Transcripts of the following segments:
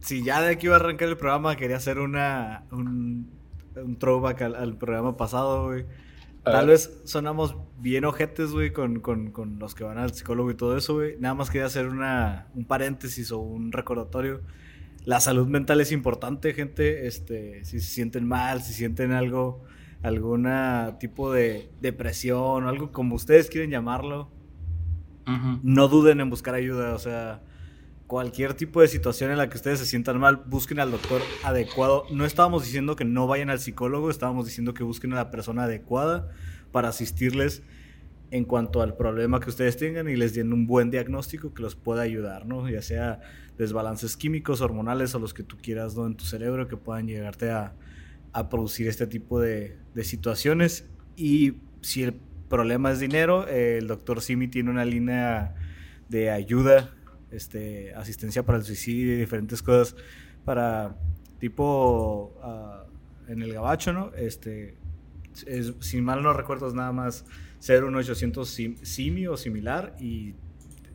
Si ya de aquí iba a arrancar el programa, quería hacer una, un, un throwback al, programa pasado, güey. Tal vez sonamos bien ojetes, güey, con, con, con, los que van al psicólogo y todo eso, güey. Nada más quería hacer una, un paréntesis o un recordatorio. La salud mental es importante, gente. Este, si se sienten mal, si sienten algo, alguna tipo de depresión o algo como ustedes quieren llamarlo, no duden en buscar ayuda. O sea, cualquier tipo de situación en la que ustedes se sientan mal, busquen al doctor adecuado. No estábamos diciendo que no vayan al psicólogo, estábamos diciendo que busquen a la persona adecuada para asistirles en cuanto al problema que ustedes tengan y les den un buen diagnóstico que los pueda ayudar, ¿no? Ya sea desbalances químicos, hormonales o los que tú quieras, ¿no? En tu cerebro que puedan llegarte a, producir este tipo de, de, situaciones. Y si el problema es dinero, el doctor Simi tiene una línea de ayuda este, asistencia para el suicidio y diferentes cosas para tipo ah, en el gabacho, ¿no? Este, es, si mal no recuerdo es nada más ser un 800 simi o similar y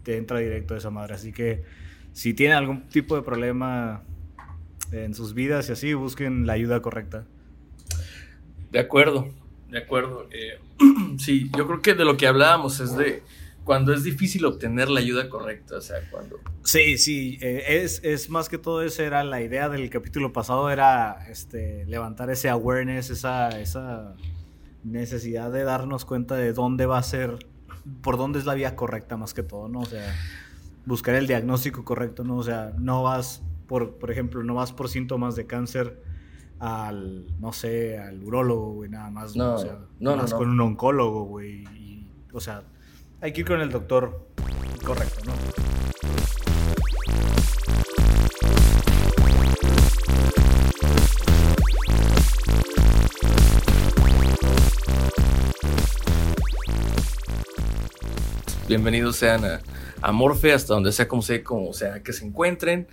te entra directo esa madre. Así que si tienen algún tipo de problema en sus vidas y así, busquen la ayuda correcta. De acuerdo, de acuerdo. Eh, sí, yo creo que de lo que hablábamos es de cuando es difícil obtener la ayuda correcta, o sea, cuando... Sí, sí, eh, es, es, más que todo esa era la idea del capítulo pasado, era este, levantar ese awareness, esa, esa necesidad de darnos cuenta de dónde va a ser, por dónde es la vía correcta más que todo, ¿no? O sea, buscar el diagnóstico correcto, ¿no? O sea, no vas, por, por ejemplo, no vas por síntomas de cáncer al, no sé, al urólogo, güey, nada más, no, o sea, no, vas con un oncólogo, güey, y, o sea hay que ir con el doctor correcto, ¿no? Bienvenidos sean a, Morfe, hasta donde sea como sea, como sea que se encuentren.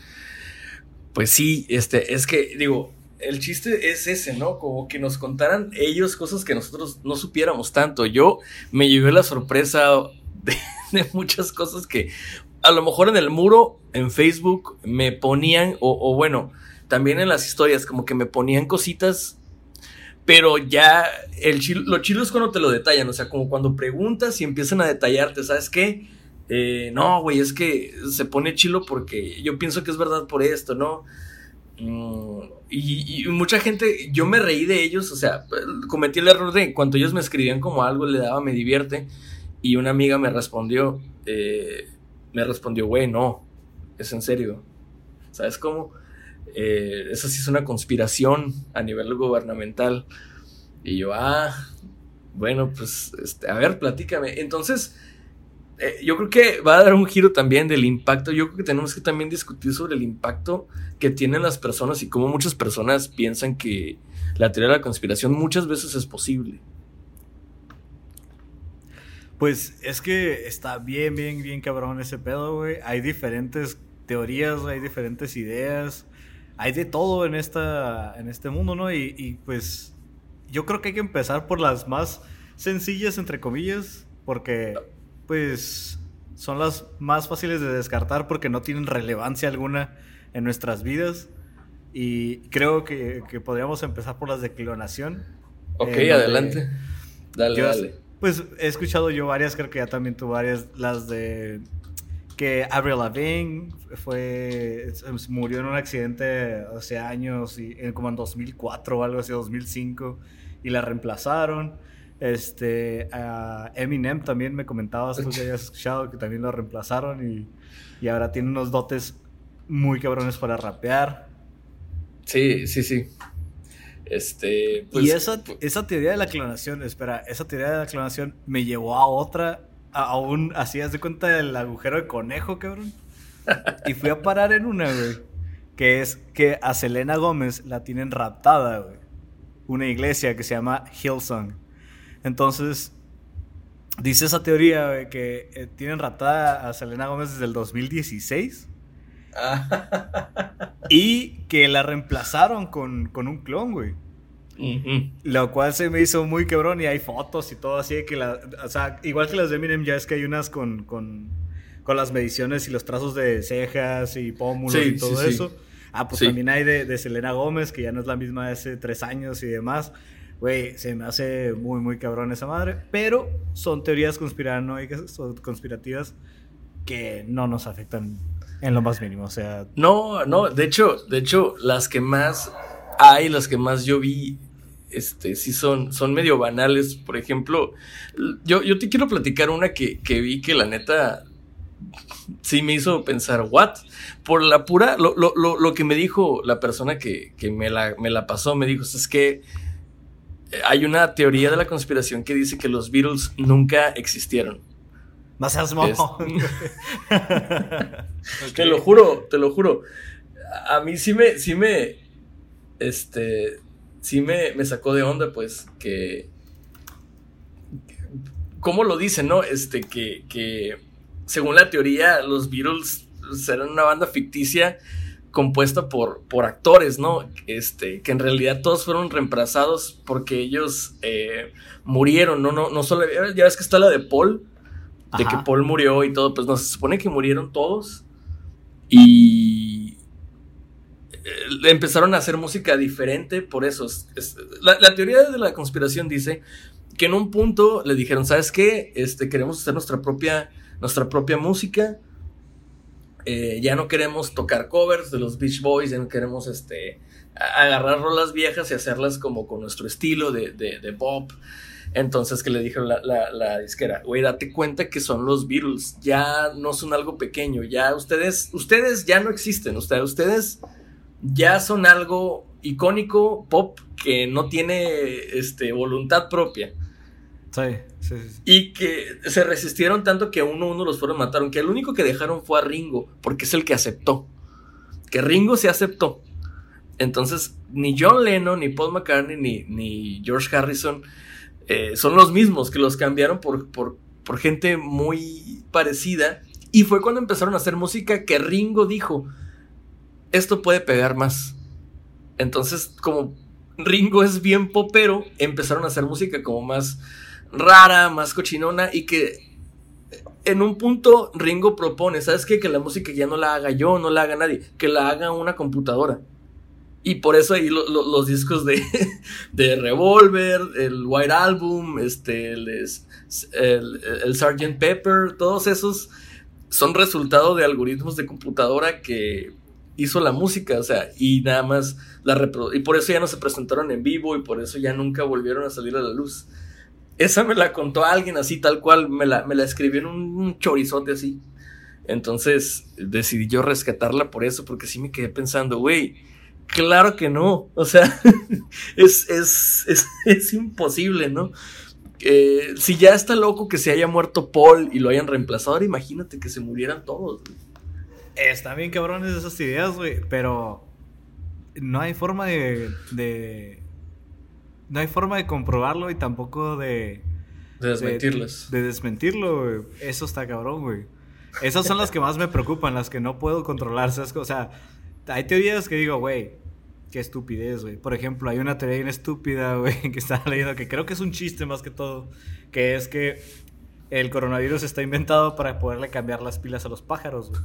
Pues sí, este, es que, digo, el chiste es ese, ¿no? Como que nos contaran ellos cosas que nosotros no supiéramos tanto. Yo me llevé la sorpresa de, muchas cosas que a lo mejor en el muro, en Facebook, me ponían, o, bueno, también en las historias, como que me ponían cositas, pero ya el lo chilo es cuando te lo detallan, o sea, como cuando preguntas y empiezan a detallarte, ¿sabes qué? Eh, no, güey, es que se pone chilo porque yo pienso que es verdad por esto, ¿no? Y, y, mucha gente, yo me reí de ellos, o sea, cometí el error de cuando ellos me escribían como algo, le daba, me divierte. Y una amiga me respondió, eh, me respondió, güey, no, es en serio. ¿Sabes cómo? Eh, eso sí es una conspiración a nivel gubernamental. Y yo, ah, bueno, pues, este, a ver, platícame. Entonces, eh, yo creo que va a dar un giro también del impacto. Yo creo que tenemos que también discutir sobre el impacto que tienen las personas y cómo muchas personas piensan que la teoría de la conspiración muchas veces es posible. Pues es que está bien, bien, bien cabrón ese pedo, güey. Hay diferentes teorías, hay diferentes ideas, hay de todo en, esta, en este mundo, ¿no? Y, pues yo creo que hay que empezar por las más sencillas, entre comillas, porque pues son las más fáciles de descartar porque no tienen relevancia alguna en nuestras vidas. Y creo que, podríamos empezar por las de clonación. Ok, adelante. Dale, dale. Pues he escuchado yo varias, creo que ya también tú varias, las de que Avril Lavigne fue murió en un accidente hace años y como en 2004 o algo así 2005 y la reemplazaron este Eminem también me comentabas tú que hayas escuchado que también lo reemplazaron y, y ahora tiene unos dotes muy cabrones para rapear sí sí sí este, pues, y esa, esa teoría de la clonación, espera, esa teoría de la clonación me llevó a otra, a, un, así, haz de cuenta del agujero de conejo, cabrón. y fui a parar en una, güey. que es que a Selena Gómez la tienen raptada, güey. Una iglesia que se llama Hillsong. Entonces, dice esa teoría, güey, que eh, tienen raptada a Selena Gómez desde el 2016. y que la reemplazaron con, con un clon, güey. Lo cual se me hizo muy quebrón y hay fotos y todo así de que la, o sea, igual que las de Eminem ya es que hay unas con, con, con las mediciones y los trazos de cejas y pómulos y todo eso. Ah, pues también hay de, de, Selena Gómez, que ya no es la misma de hace tres años y demás. Güey, se me hace muy, muy cabrón esa madre. Pero son teorías conspiranoicas, conspirativas que no nos afectan en lo más mínimo. O sea. No, no, de hecho, de hecho, las que más hay, las que más yo vi, este, sí son, son medio banales. Por ejemplo, yo, yo te quiero platicar una que, que vi que la neta sí me hizo pensar, ¿what? Por la pura, lo, lo, lo, que me dijo la persona que, que me, la, me, la, pasó, me dijo, es que hay una teoría de la conspiración que dice que los Beatles nunca existieron. No seas Te lo juro, te lo juro. A mí sí me, sí me, este, sí me, me sacó de onda, pues, que, ¿cómo lo dicen, no? Este, que, que, según la teoría, los Beatles serán una banda ficticia compuesta por, por actores, ¿no? Este, que en realidad todos fueron reemplazados porque ellos eh, murieron, ¿no? No, no solo, ya ves que está la de Paul, de que Paul murió y todo, pues no, se supone que murieron todos y eh, empezaron a hacer música diferente por eso. la, teoría de la conspiración dice que en un punto le dijeron, ¿sabes qué? Este, queremos hacer nuestra propia, nuestra propia música. Eh, ya no queremos tocar covers de los Beach Boys, ya no queremos este, agarrar rolas viejas y hacerlas como con nuestro estilo de, de, de pop. Entonces que le dijeron la, la, disquera, güey, date cuenta que son los Beatles, ya no son algo pequeño, ya ustedes, ustedes ya no existen, ustedes, ustedes ya son algo icónico, pop, que no tiene este, voluntad propia. Sí, Y que se resistieron tanto que uno a uno los fueron mataron, que el único que dejaron fue a Ringo, porque es el que aceptó. Que Ringo se aceptó. Entonces, ni John Lennon, ni Paul McCartney, ni, ni George Harrison eh, son los mismos que los cambiaron por, por, por gente muy parecida. Y fue cuando empezaron a hacer música que Ringo dijo, esto puede pegar más. Entonces, como Ringo es bien popero, empezaron a hacer música como más rara, más cochinona y que en un punto Ringo propone, ¿sabes qué? Que la música ya no la haga yo, no la haga nadie, que la haga una computadora. Y por eso ahí los discos de, de Revolver, el White Album, este, el, el, el Sgt. Pepper, todos esos son resultado de algoritmos de computadora que hizo la música, o sea, y nada más la reprodujo. Y por eso ya no se presentaron en vivo y por eso ya nunca volvieron a salir a la luz. Esa me la contó alguien así, tal cual, me la, me la escribió en un chorizote así. Entonces decidí yo rescatarla por eso, porque sí me quedé pensando, güey, Claro que no, o sea, es, es, es, imposible, ¿no? Eh, si ya está loco que se haya muerto Paul y lo hayan reemplazado, ahora imagínate que se murieran todos. Están bien cabrones esas ideas, güey, pero no hay forma de, de, No hay forma de comprobarlo y tampoco de... De desmentirlas. De, desmentirlo, güey. Eso está cabrón, güey. Esas son las que más me preocupan, las que no puedo controlar. O sea, hay teorías que digo, güey, qué estupidez, güey. Por ejemplo, hay una teoría bien estúpida, güey, que estaba leyendo que creo que es un chiste más que todo, que es que el coronavirus está inventado para poderle cambiar las pilas a los pájaros, güey.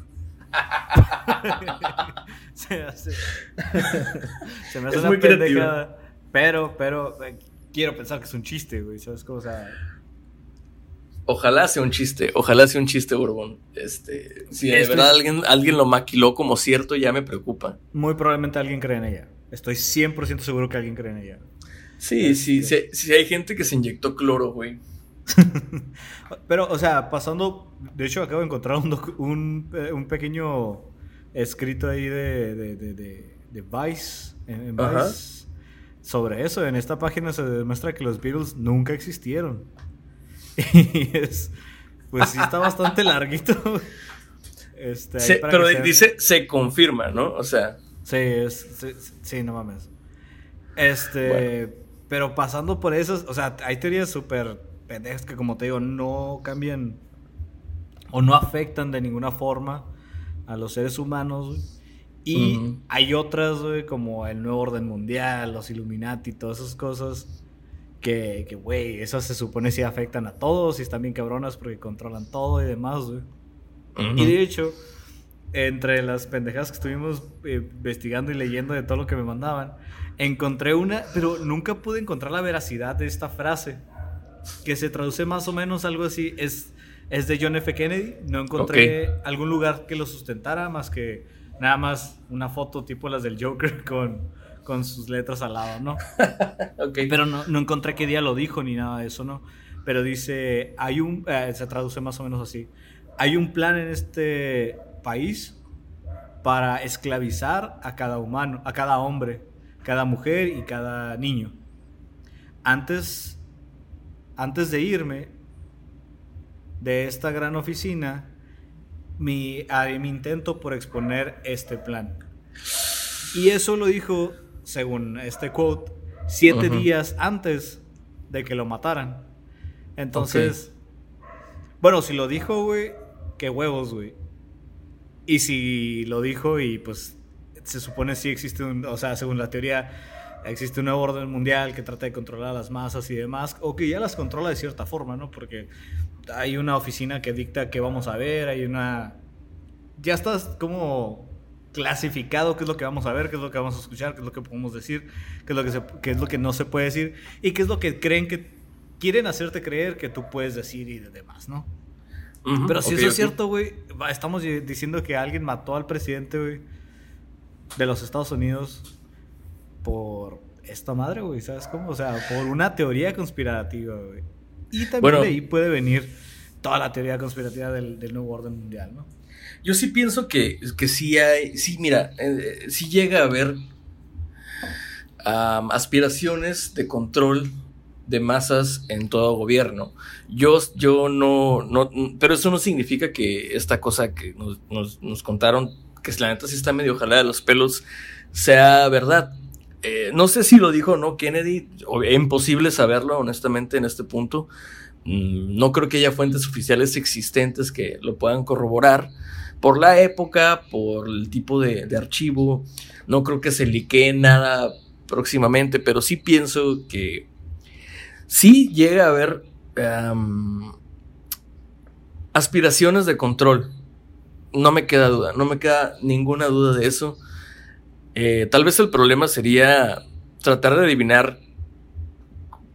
se, hace, se me hace una pendejada. Pero, pero, eh, quiero pensar que es un chiste, güey, ¿sabes cómo? O sea, Ojalá sea un chiste, ojalá sea un chiste, Borbón. Este, si de verdad alguien, alguien lo maquiló como cierto, ya me preocupa. Muy probablemente alguien cree en ella. Estoy 100% seguro que alguien cree en ella. Sí, sí, sí, sí, hay gente que se inyectó cloro, güey. Pero, o sea, pasando. De hecho, acabo de encontrar un, eh, un, pequeño escrito ahí de, de, de, de Vice, en Vice sobre eso. En esta página se demuestra que los Beatles nunca existieron. Y es. Pues sí, está bastante larguito. Este, pero dice, se confirma, ¿no? O sea. Sí, es, sí, no mames. Este, pero pasando por eso, o sea, hay teorías súper pendejas que como te digo, no cambian o no afectan de ninguna forma a los seres humanos. Y hay otras, güey, como el nuevo orden mundial, los Illuminati, todas esas cosas que, güey, esas se supone sí afectan a todos y están bien cabronas porque controlan todo y demás, güey. Y de hecho, entre las pendejadas que estuvimos eh, investigando y leyendo de todo lo que me mandaban, encontré una, pero nunca pude encontrar la veracidad de esta frase, que se traduce más o menos algo así, es, es de John F. Kennedy, no encontré algún lugar que lo sustentara más que nada más una foto tipo las del Joker con, con sus letras al lado, ¿no? Pero no, no, encontré qué día lo dijo ni nada de eso, ¿no? Pero dice, hay un, eh, se traduce más o menos así, hay un plan en este país para esclavizar a cada humano, a cada hombre, cada mujer y cada niño. Antes, antes de irme de esta gran oficina, mi, mi intento por exponer este plan. Y eso lo dijo, según este quote, siete días antes de que lo mataran. Entonces, bueno, si lo dijo, güey, qué huevos, güey. Y si lo dijo y pues se supone sí existe un, o sea, según la teoría, existe un nuevo orden mundial que trata de controlar a las masas y demás, o que ya las controla de cierta forma, ¿no? Porque hay una oficina que dicta qué vamos a ver, hay una... Ya estás como clasificado qué es lo que vamos a ver, qué es lo que vamos a escuchar, qué es lo que podemos decir, qué es lo que, qué es lo que no se puede decir y qué es lo que creen que quieren hacerte creer que tú puedes decir y demás, ¿no? Pero si eso es cierto, güey, estamos diciendo que alguien mató al presidente, güey, de los Estados Unidos por esta madre, güey, ¿sabes cómo? O sea, por una teoría conspirativa, güey. Y también de ahí puede venir toda la teoría conspirativa del, nuevo orden mundial, ¿no? Yo sí pienso que, que sí hay, sí, mira, eh, sí llega a haber aspiraciones de control de masas en todo gobierno. Yo, yo no, no, pero eso no significa que esta cosa que nos, contaron, que la neta sí está medio jalada de los pelos, sea verdad. Eh, no sé si lo dijo o no Kennedy, es imposible saberlo honestamente en este punto. Mm, no creo que haya fuentes oficiales existentes que lo puedan corroborar. Por la época, por el tipo de, archivo, no creo que se liquee nada próximamente, pero sí pienso que sí llega a haber aspiraciones de control. No me queda duda, no me queda ninguna duda de eso. Eh, tal vez el problema sería tratar de adivinar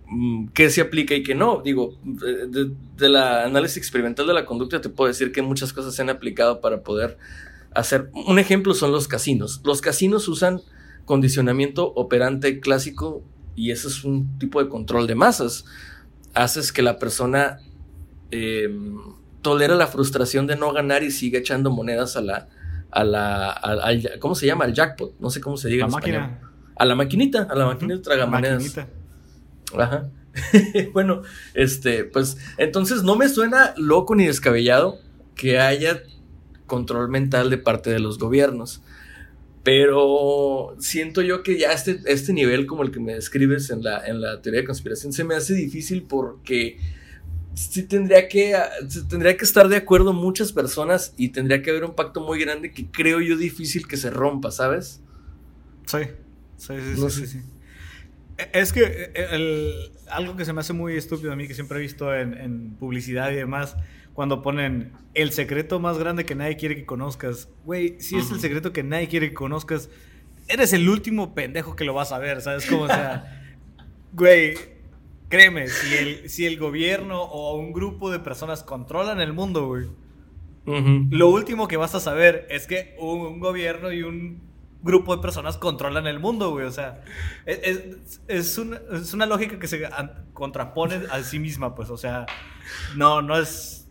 mm, qué se aplica y qué no. Digo, de, la análisis experimental de la conducta te puedo decir que muchas cosas se han aplicado para poder hacer. Un ejemplo son los casinos. Los casinos usan condicionamiento operante clásico y eso es un tipo de control de masas. Haces que la persona eh, tolera la frustración de no ganar y siga echando monedas a la, a la, ¿cómo se llama? Al jackpot, no sé cómo se diga. La máquina. A la maquinita, a la máquina de tragamonedas. Ajá. bueno, este, pues entonces no me suena loco ni descabellado que haya control mental de parte de los gobiernos. Pero siento yo que ya este, este nivel como el que me describes en la, en la teoría de conspiración se me hace difícil porque sí tendría que, tendría que estar de acuerdo muchas personas y tendría que haber un pacto muy grande que creo yo difícil que se rompa, ¿sabes? Sí, sí, sí, sí, sí, e, Es que el, algo que se me hace muy estúpido a mí, que siempre he visto en, en publicidad y demás, cuando ponen el secreto más grande que nadie quiere que conozcas. Güey, si es el secreto que nadie quiere que conozcas, eres el último pendejo que lo vas a ver, ¿sabes? Como, o sea, güey, créeme, si el, si el gobierno o un grupo de personas controlan el mundo, güey, lo último que vas a saber es que un, gobierno y un grupo de personas controlan el mundo, güey. O sea, es, es, una, es, una, lógica que se contrapone a sí misma, pues. O sea, no, no es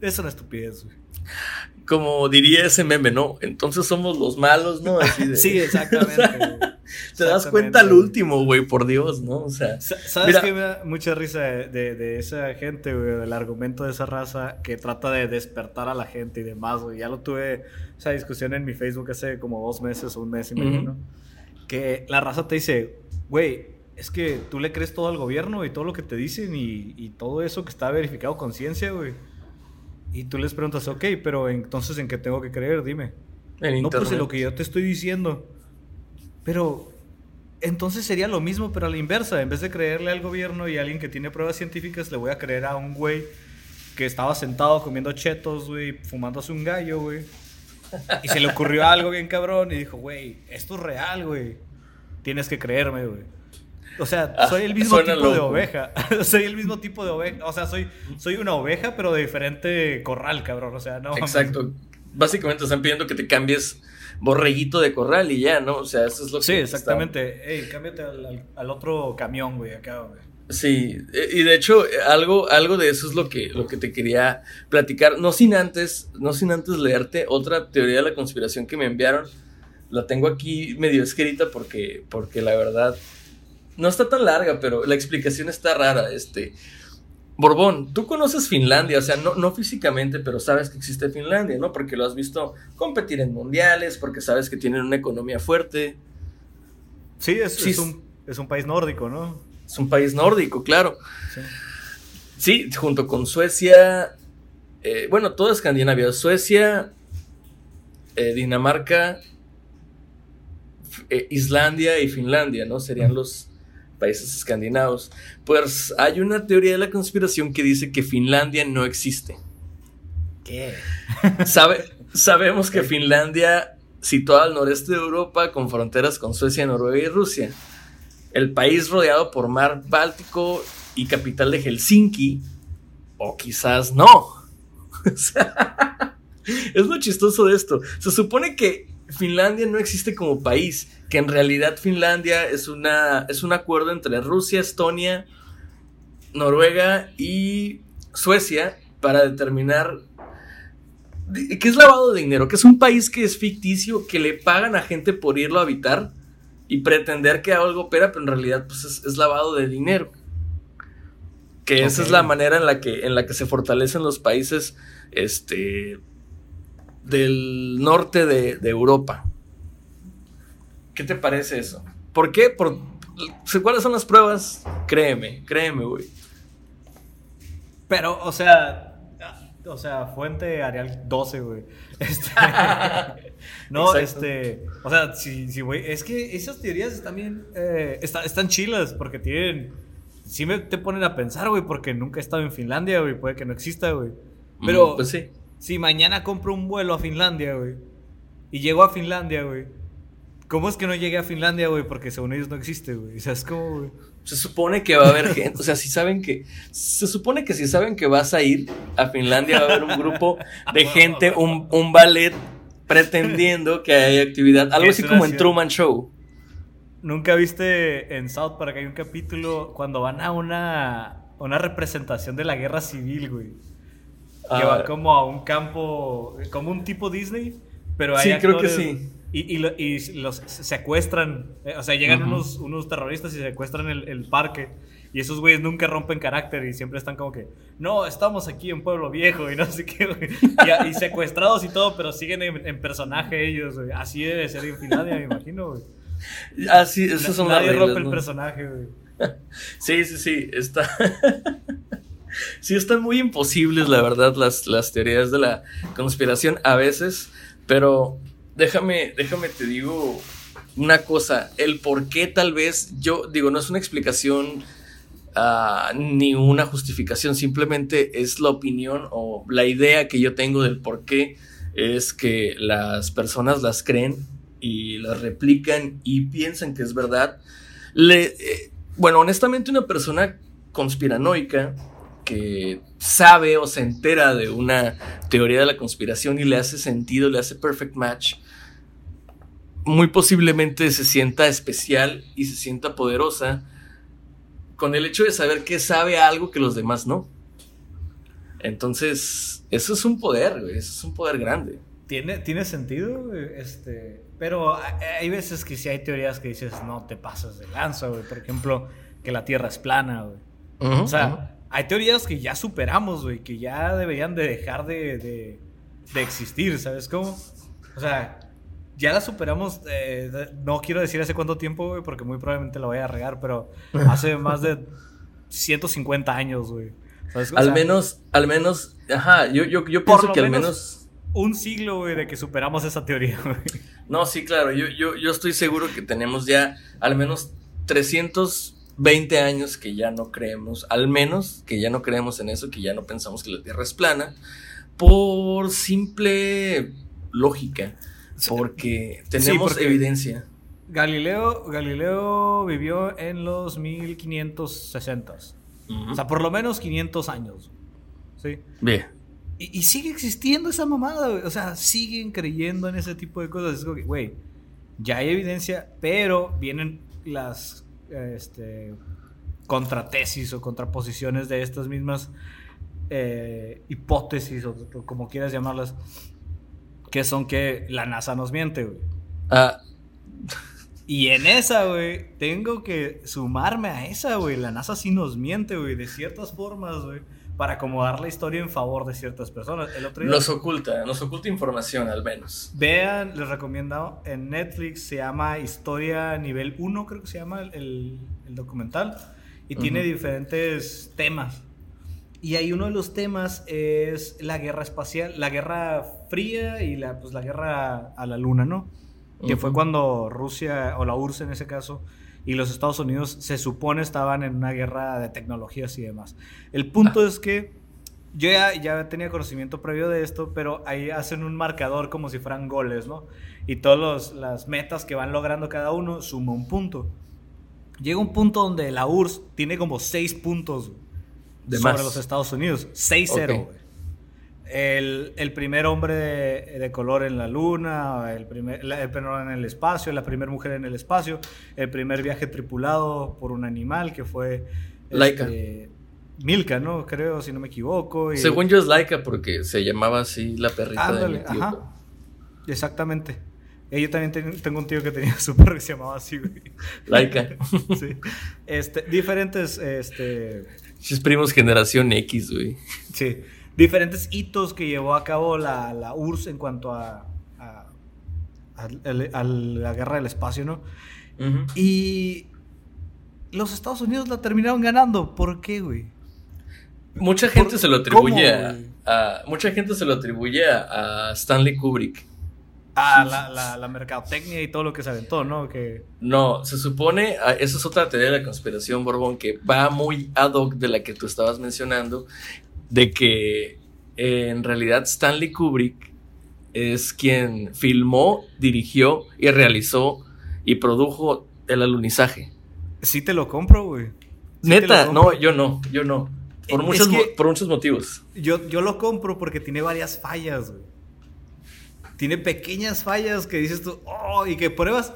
es una estupidez, güey. Como diría ese meme, ¿no? Entonces somos los malos, ¿no? sí, exactamente. te das cuenta al último, güey, por Dios, ¿no? O sea. ¿Sabes qué me da mucha risa de, esa gente, güey? Del argumento de esa raza que trata de despertar a la gente y demás, güey. Ya lo tuve esa discusión en mi Facebook hace como dos meses o un mes y medio, ¿no? Que la raza te dice, güey, es que tú le crees todo al gobierno y todo lo que te dicen y, y todo eso que está verificado con ciencia, güey. Y tú les preguntas, ok, pero entonces ¿en qué tengo que creer? Dime. En no, pues en lo que yo te estoy diciendo. Pero entonces sería lo mismo, pero a la inversa. En vez de creerle al gobierno y a alguien que tiene pruebas científicas, le voy a creer a un güey que estaba sentado comiendo chetos, güey, fumándose un gallo, güey. Y se le ocurrió algo bien cabrón y dijo, güey, esto es real, güey. Tienes que creerme, güey. O sea, soy el mismo tipo de oveja. soy el mismo tipo de oveja. O sea, soy, soy una oveja, pero de diferente corral, cabrón. O sea, no. Exacto. Básicamente están pidiendo que te cambies borreguito de corral y ya, ¿no? O sea, eso es lo que. Sí, exactamente. Ey, cámbiate al, otro camión, güey, acá, güey. Sí, y de hecho, algo, algo de eso es lo que, lo que te quería platicar. No sin antes, no sin antes leerte otra teoría de la conspiración que me enviaron. La tengo aquí medio escrita porque, porque la verdad no está tan larga, pero la explicación está rara. Este. Borbón, tú conoces Finlandia, o sea, no, no físicamente, pero sabes que existe Finlandia, ¿no? Porque lo has visto competir en mundiales, porque sabes que tienen una economía fuerte. Sí, es, es, un, es un, país nórdico, ¿no? Es un país nórdico, claro. Sí, junto con Suecia, eh, bueno, toda Escandinavia, Suecia, eh, Dinamarca, eh, Islandia y Finlandia, ¿no? Serían los países escandinavos, pues hay una teoría de la conspiración que dice que Finlandia no existe. ¿Qué? Sabe, sabemos que Finlandia, situada al noreste de Europa, con fronteras con Suecia, Noruega y Rusia, el país rodeado por mar Báltico y capital de Helsinki, o quizás no. es lo chistoso de esto. Se supone que Finlandia no existe como país, que en realidad Finlandia es, una, es un acuerdo entre Rusia, Estonia, Noruega y Suecia para determinar qué es lavado de dinero, que es un país que es ficticio, que le pagan a gente por irlo a habitar y pretender que algo opera, pero en realidad pues, es, lavado de dinero. Que esa es la manera en la que, en la que se fortalecen los países este, del norte de, Europa. ¿Qué te parece eso? ¿Por qué? Por, ¿Cuáles son las pruebas? Créeme, créeme, güey. Pero, o sea, o sea, fuente Arial 12, güey. Este, no, este, o sea, sí, sí, güey, es que esas teorías están bien, eh, están chilas porque tienen, sí me te ponen a pensar, güey, porque nunca he estado en Finlandia, güey, puede que no exista, güey. Pero, pues sí si mañana compro un vuelo a Finlandia, güey, y llego a Finlandia, güey, ¿cómo es que no llegué a Finlandia, güey? Porque según ellos no existe, güey. O sea, es como, güey. Se supone que va a haber gente, o sea, si saben que, se supone que si saben que vas a ir a Finlandia va a haber un grupo de gente, un, un ballet pretendiendo que hay actividad, algo así como en Truman Show. ¿Nunca viste en South Park hay un capítulo cuando van a una, una representación de la guerra civil, güey? que va ah. como a un campo, como un tipo Disney, pero hay Sí, creo que sí. Y, los secuestran, eh, o sea, llegan unos, unos terroristas y secuestran el, el parque. Y esos güeyes nunca rompen carácter y siempre están como que, no, estamos aquí en Pueblo Viejo y no sé qué, güey. Y, secuestrados y todo, pero siguen en, personaje ellos, güey. Así debe ser en Finlandia, me imagino, güey. Así, ah, esos son Nadie rompe el personaje, güey. Sí, sí, sí, está. sí están muy imposibles, la verdad, las, las teorías de la conspiración a veces, pero déjame, déjame te digo una cosa, el por qué tal vez yo digo, no es una explicación ah, ni una justificación, simplemente es la opinión o la idea que yo tengo del por qué es que las personas las creen y las replican y piensan que es verdad. Le, eh, bueno, honestamente una persona conspiranoica que sabe o se entera de una teoría de la conspiración y le hace sentido, le hace perfect match, muy posiblemente se sienta especial y se sienta poderosa con el hecho de saber que sabe algo que los demás no. Entonces, eso es un poder, güey, eso es un poder grande. Tiene, tiene sentido, este, pero hay veces que sí hay teorías que dices, no te pasas de lanza, güey. Por ejemplo, que la Tierra es plana, güey. o sea, hay teorías que ya superamos, güey, que ya deberían de dejar de, de, de existir, ¿sabes cómo? O sea, ya la superamos, eh, no quiero decir hace cuánto tiempo, güey, porque muy probablemente la voy a regar, pero hace más de 150 años, güey. Al menos, al menos, ajá, yo, yo, yo pienso que al menos... Un siglo, güey, de que superamos esa teoría, güey. No, sí, claro, yo, yo, yo estoy seguro que tenemos ya al menos 320 años que ya no creemos, al menos que ya no creemos en eso, que ya no pensamos que la Tierra es plana, por simple lógica. Porque tenemos evidencia. Galileo, Galileo vivió en los 1560. O sea, por lo menos 500 años. ¿Sí? Bien. Y, sigue existiendo esa mamada, O sea, siguen creyendo en ese tipo de cosas. Es como que, güey, ya hay evidencia, pero vienen las este, contratesis o contraposiciones de estas mismas eh, hipótesis, o como quieras llamarlas, que son que la NASA nos miente, güey. Ah. Y en esa, güey, tengo que sumarme a esa, güey. La NASA sí nos miente, güey, de ciertas formas, güey, para acomodar la historia en favor de ciertas personas. El otro Nos oculta, nos oculta información al menos. Vean, les recomiendo, en Netflix se llama Historia Nivel 1, creo que se llama el, documental, y tiene diferentes temas. Y ahí uno de los temas es la guerra espacial, la guerra fría y la, pues, la guerra a la luna, ¿no? Que fue cuando Rusia, o la URSS en ese caso, y los Estados Unidos se supone estaban en una guerra de tecnologías y demás. El punto ah. es que yo ya, ya, tenía conocimiento previo de esto, pero ahí hacen un marcador como si fueran goles, ¿no? Y todas las metas que van logrando cada uno suma un punto. Llega un punto donde la URSS tiene como seis puntos sobre los Estados Unidos. 6-0, el, el, primer hombre de, color en la luna, el primer, el primer en el espacio, la primera mujer en el espacio, el primer viaje tripulado por un animal que fue... Laika. Este, Milka, ¿no? Creo, si no me equivoco. Según yo es Laika porque se llamaba así la perrita de mi tío. Ajá. Exactamente. Eh, yo también tengo un tío que tenía su perro que se llamaba así, güey. Laika. sí. Este, diferentes, este es primos generación X, güey. Sí. Diferentes hitos que llevó a cabo la, la URSS en cuanto a, a, la guerra del espacio, ¿no? Y los Estados Unidos la terminaron ganando. ¿Por qué, güey? Mucha gente se lo atribuye a, Mucha gente se lo atribuye a Stanley Kubrick. Ah, la, la, mercadotecnia y todo lo que se aventó, ¿no? Que... No, se supone, ah, esa es otra teoría de la conspiración, Borbón, que va muy ad hoc de la que tú estabas mencionando, de que eh, en realidad Stanley Kubrick es quien filmó, dirigió y realizó y produjo el alunizaje. Sí te lo compro, güey. Neta, no, yo no, yo no. Por, muchos, por muchos motivos. Yo, yo lo compro porque tiene varias fallas, güey tiene pequeñas fallas que dices tú, oh, y que pruebas,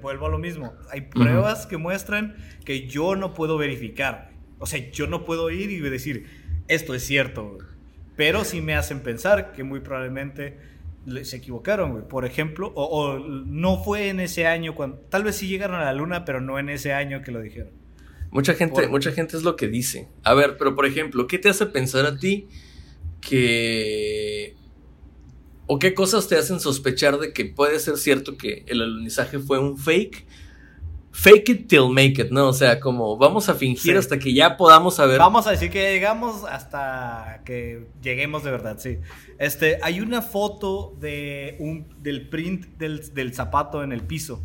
vuelvo a lo mismo, hay pruebas que muestran que yo no puedo verificar. O sea, yo no puedo ir y decir, esto es cierto, pero sí me hacen pensar que muy probablemente se equivocaron, güey. Por ejemplo, o, no fue en ese año cuando, tal vez sí llegaron a la luna, pero no en ese año que lo dijeron. Mucha gente, mucha gente es lo que dice. A ver, pero por ejemplo, ¿qué te hace pensar a ti que ¿O qué cosas te hacen sospechar de que puede ser cierto que el alunizaje fue un fake? Fake it till make it, ¿no? O sea, como vamos a fingir hasta que ya podamos saber. Vamos a decir que llegamos hasta que lleguemos de verdad, sí. Este, hay una foto de un, del print del, zapato en el piso.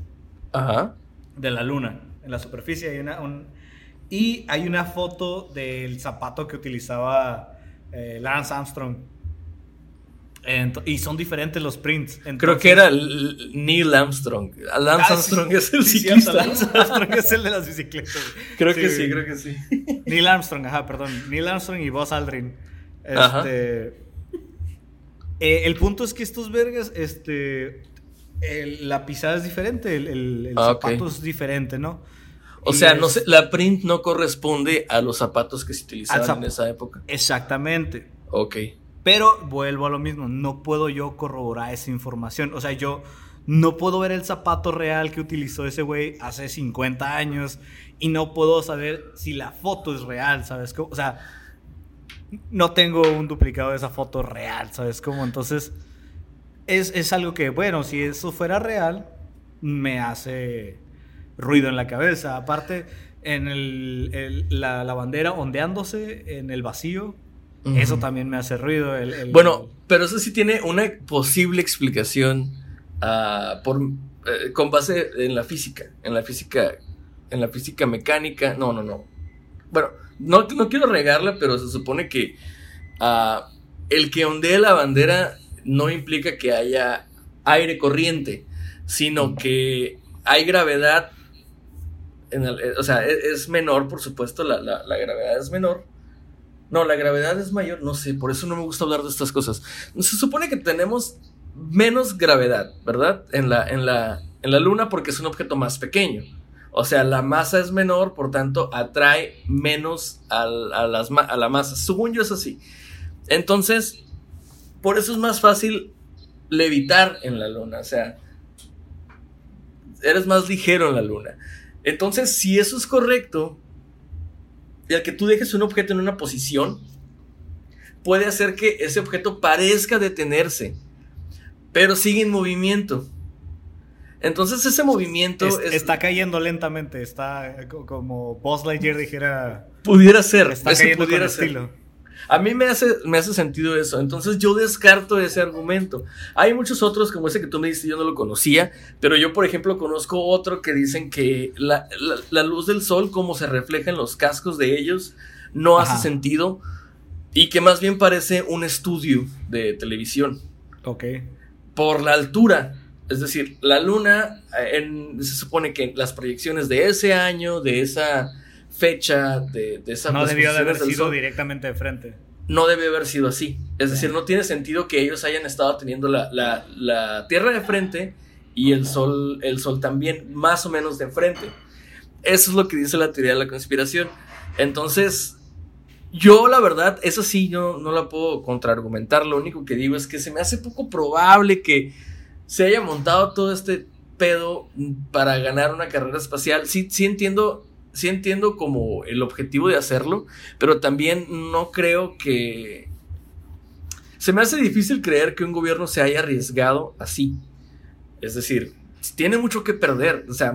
Ajá. De la luna. En la superficie hay una. y hay una foto del zapato que utilizaba eh, Lance Armstrong y son diferentes los prints. Creo que era Neil Armstrong. Lance ah, Armstrong es el ciclista. Lance Armstrong es el de las bicicletas. Creo que sí, creo que sí. Neil Armstrong, ajá, perdón. Neil Armstrong y Buzz Aldrin. Este, eh, el punto es que estos vergas, este, la pisada es diferente, el, ah, zapato es diferente, ¿no? O sea, no sé, la print no corresponde a los zapatos que se utilizaban en esa época. Exactamente. Ok. Pero vuelvo a lo mismo, no puedo yo corroborar esa información. O sea, yo no puedo ver el zapato real que utilizó ese güey hace 50 años y no puedo saber si la foto es real, ¿sabes? O sea, no tengo un duplicado de esa foto real, ¿sabes cómo? Entonces, es, es algo que, bueno, si eso fuera real, me hace ruido en la cabeza. Aparte, en el, la, la, bandera ondeándose en el vacío, eso también me hace ruido. bueno, pero eso sí tiene una posible explicación uh, por, eh, con base en la física, en la física, en la física mecánica. No, no, no. Bueno, no, no quiero regarla, pero se supone que uh, el que ondee la bandera no implica que haya aire corriente, sino que hay gravedad eh, o sea, e, es, menor, por supuesto, la, gravedad es menor. No, la gravedad es mayor, no sé, por eso no me gusta hablar de estas cosas. Se supone que tenemos menos gravedad, ¿verdad? En la, en la, en la Luna porque es un objeto más pequeño. O sea, la masa es menor, por tanto, atrae menos a, a la masa. Según yo es así. Entonces, por eso es más fácil levitar en la Luna. O sea, eres más ligero en la Luna. Entonces, si eso es correcto, y al que tú dejes un objeto en una posición, puede hacer que ese objeto parezca detenerse, pero sigue en movimiento. Entonces ese movimiento está cayendo lentamente, está como Buzz Lightyear dijera. Pudiera ser, está cayendo pudiera ser. Estilo. A mí me hace, me hace sentido eso. Entonces yo descarto ese argumento. Hay muchos otros, como ese que tú me dijiste, yo no lo conocía. Pero yo, por ejemplo, conozco otro que dicen que la, luz del sol, como se refleja en los cascos de ellos, no hace sentido. Y que más bien parece un estudio de televisión. Ok. Por la altura. Es decir, la luna, eh, se supone que las proyecciones de ese año, de esa fecha de, de esa No debió de haber sido directamente de frente. No debe haber sido así. Es decir, no tiene sentido que ellos hayan estado teniendo la, la, Tierra de frente y el sol, el sol también más o menos de frente. Eso es lo que dice la teoría de la conspiración. Entonces, yo la verdad, eso sí, yo no la puedo contraargumentar. Lo único que digo es que se me hace poco probable que se haya montado todo este pedo para ganar una carrera espacial. Sí, sí entiendo sí entiendo como el objetivo de hacerlo, pero también no creo que... Se me hace difícil creer que un gobierno se haya arriesgado así. Es decir, tiene mucho que perder. O sea,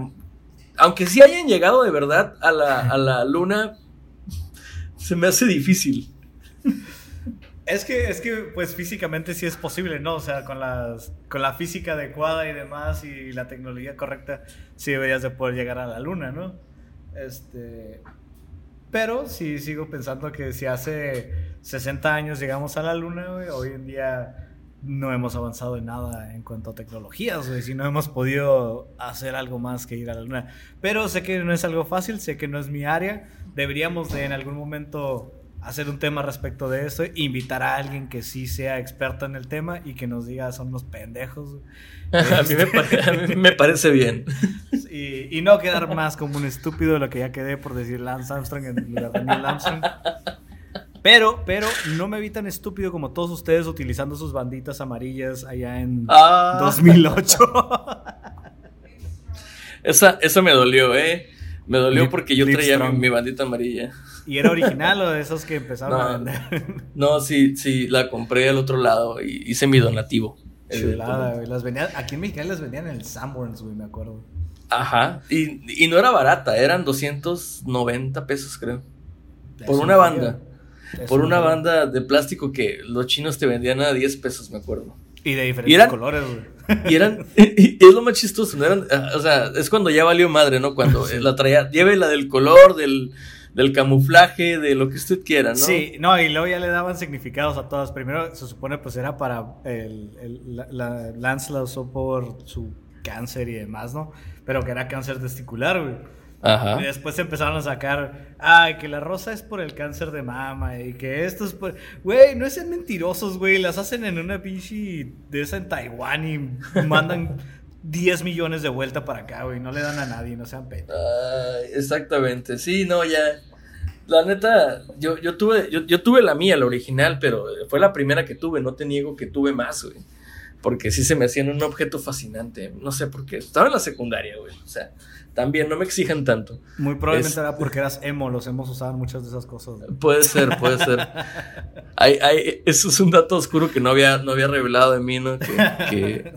aunque sí hayan llegado de verdad a la, a la luna, se me hace difícil. Es que, es que, pues físicamente sí es posible, ¿no? O sea, con, las, con la física adecuada y demás y la tecnología correcta, sí deberías de poder llegar a la luna, ¿no? Este, pero sí sigo pensando que si hace 60 años llegamos a la luna, hoy en día no hemos avanzado en nada en cuanto a tecnologías, si no hemos podido hacer algo más que ir a la luna. Pero sé que no es algo fácil, sé que no es mi área, deberíamos de en algún momento hacer un tema respecto de eso, invitar a alguien que sí sea experto en el tema y que nos diga son unos pendejos. a, mí me parece bien. Y, no quedar más como un estúpido de lo que ya quedé por decir Lance Armstrong en lugar de Neil Armstrong. Pero, pero no me vi tan estúpido como todos ustedes utilizando sus banditas amarillas allá en 2008. Ah. esa, esa me dolió, ¿eh? Me dolió porque yo traía mi bandita amarilla. ¿Y era original o de esos que empezaron a vender? No, sí, sí, la compré al otro lado y hice mi donativo. Chulada, güey. Las vendían, aquí en Mexicali las vendían en el Sanborns, güey, me acuerdo. Ajá. Y, y, no era barata, eran 290 pesos, creo. Por una banda. Por una banda de plástico que los chinos te vendían a 10 pesos, me acuerdo. Y de diferentes colores, güey. Y eran, y, es lo más chistoso, no eran, o sea, es cuando ya valió madre, ¿no? Cuando la traía, lleve la del color, del, del camuflaje, de lo que usted quiera, ¿no? Sí, no, y luego ya le daban significados a todas. Primero se supone pues era para el, la, Lance la usó por su cáncer y demás, ¿no? Pero que era cáncer testicular, güey. Ajá. Y después empezaron a sacar, ay, que la rosa es por el cáncer de mama y que esto es por... Güey, no sean mentirosos, güey, las hacen en una pinche de esa en Taiwán y mandan 10 millones de vuelta para acá, güey. No le dan a nadie, no sean pedos. exactamente. Sí, no, ya. la neta, yo, yo tuve, yo, yo, tuve la mía, la original, pero fue la primera que tuve, no te niego que tuve más, güey. Porque sí se me hacían un objeto fascinante. No sé por qué. Estaba en la secundaria, güey. O sea, también no me exijan tanto. Muy probablemente era porque eras emo, los hemos usado muchas de esas cosas. Puede ser, puede ser. hay, hay, eso es un dato oscuro que no había, no había revelado de mí, ¿no? Que, que,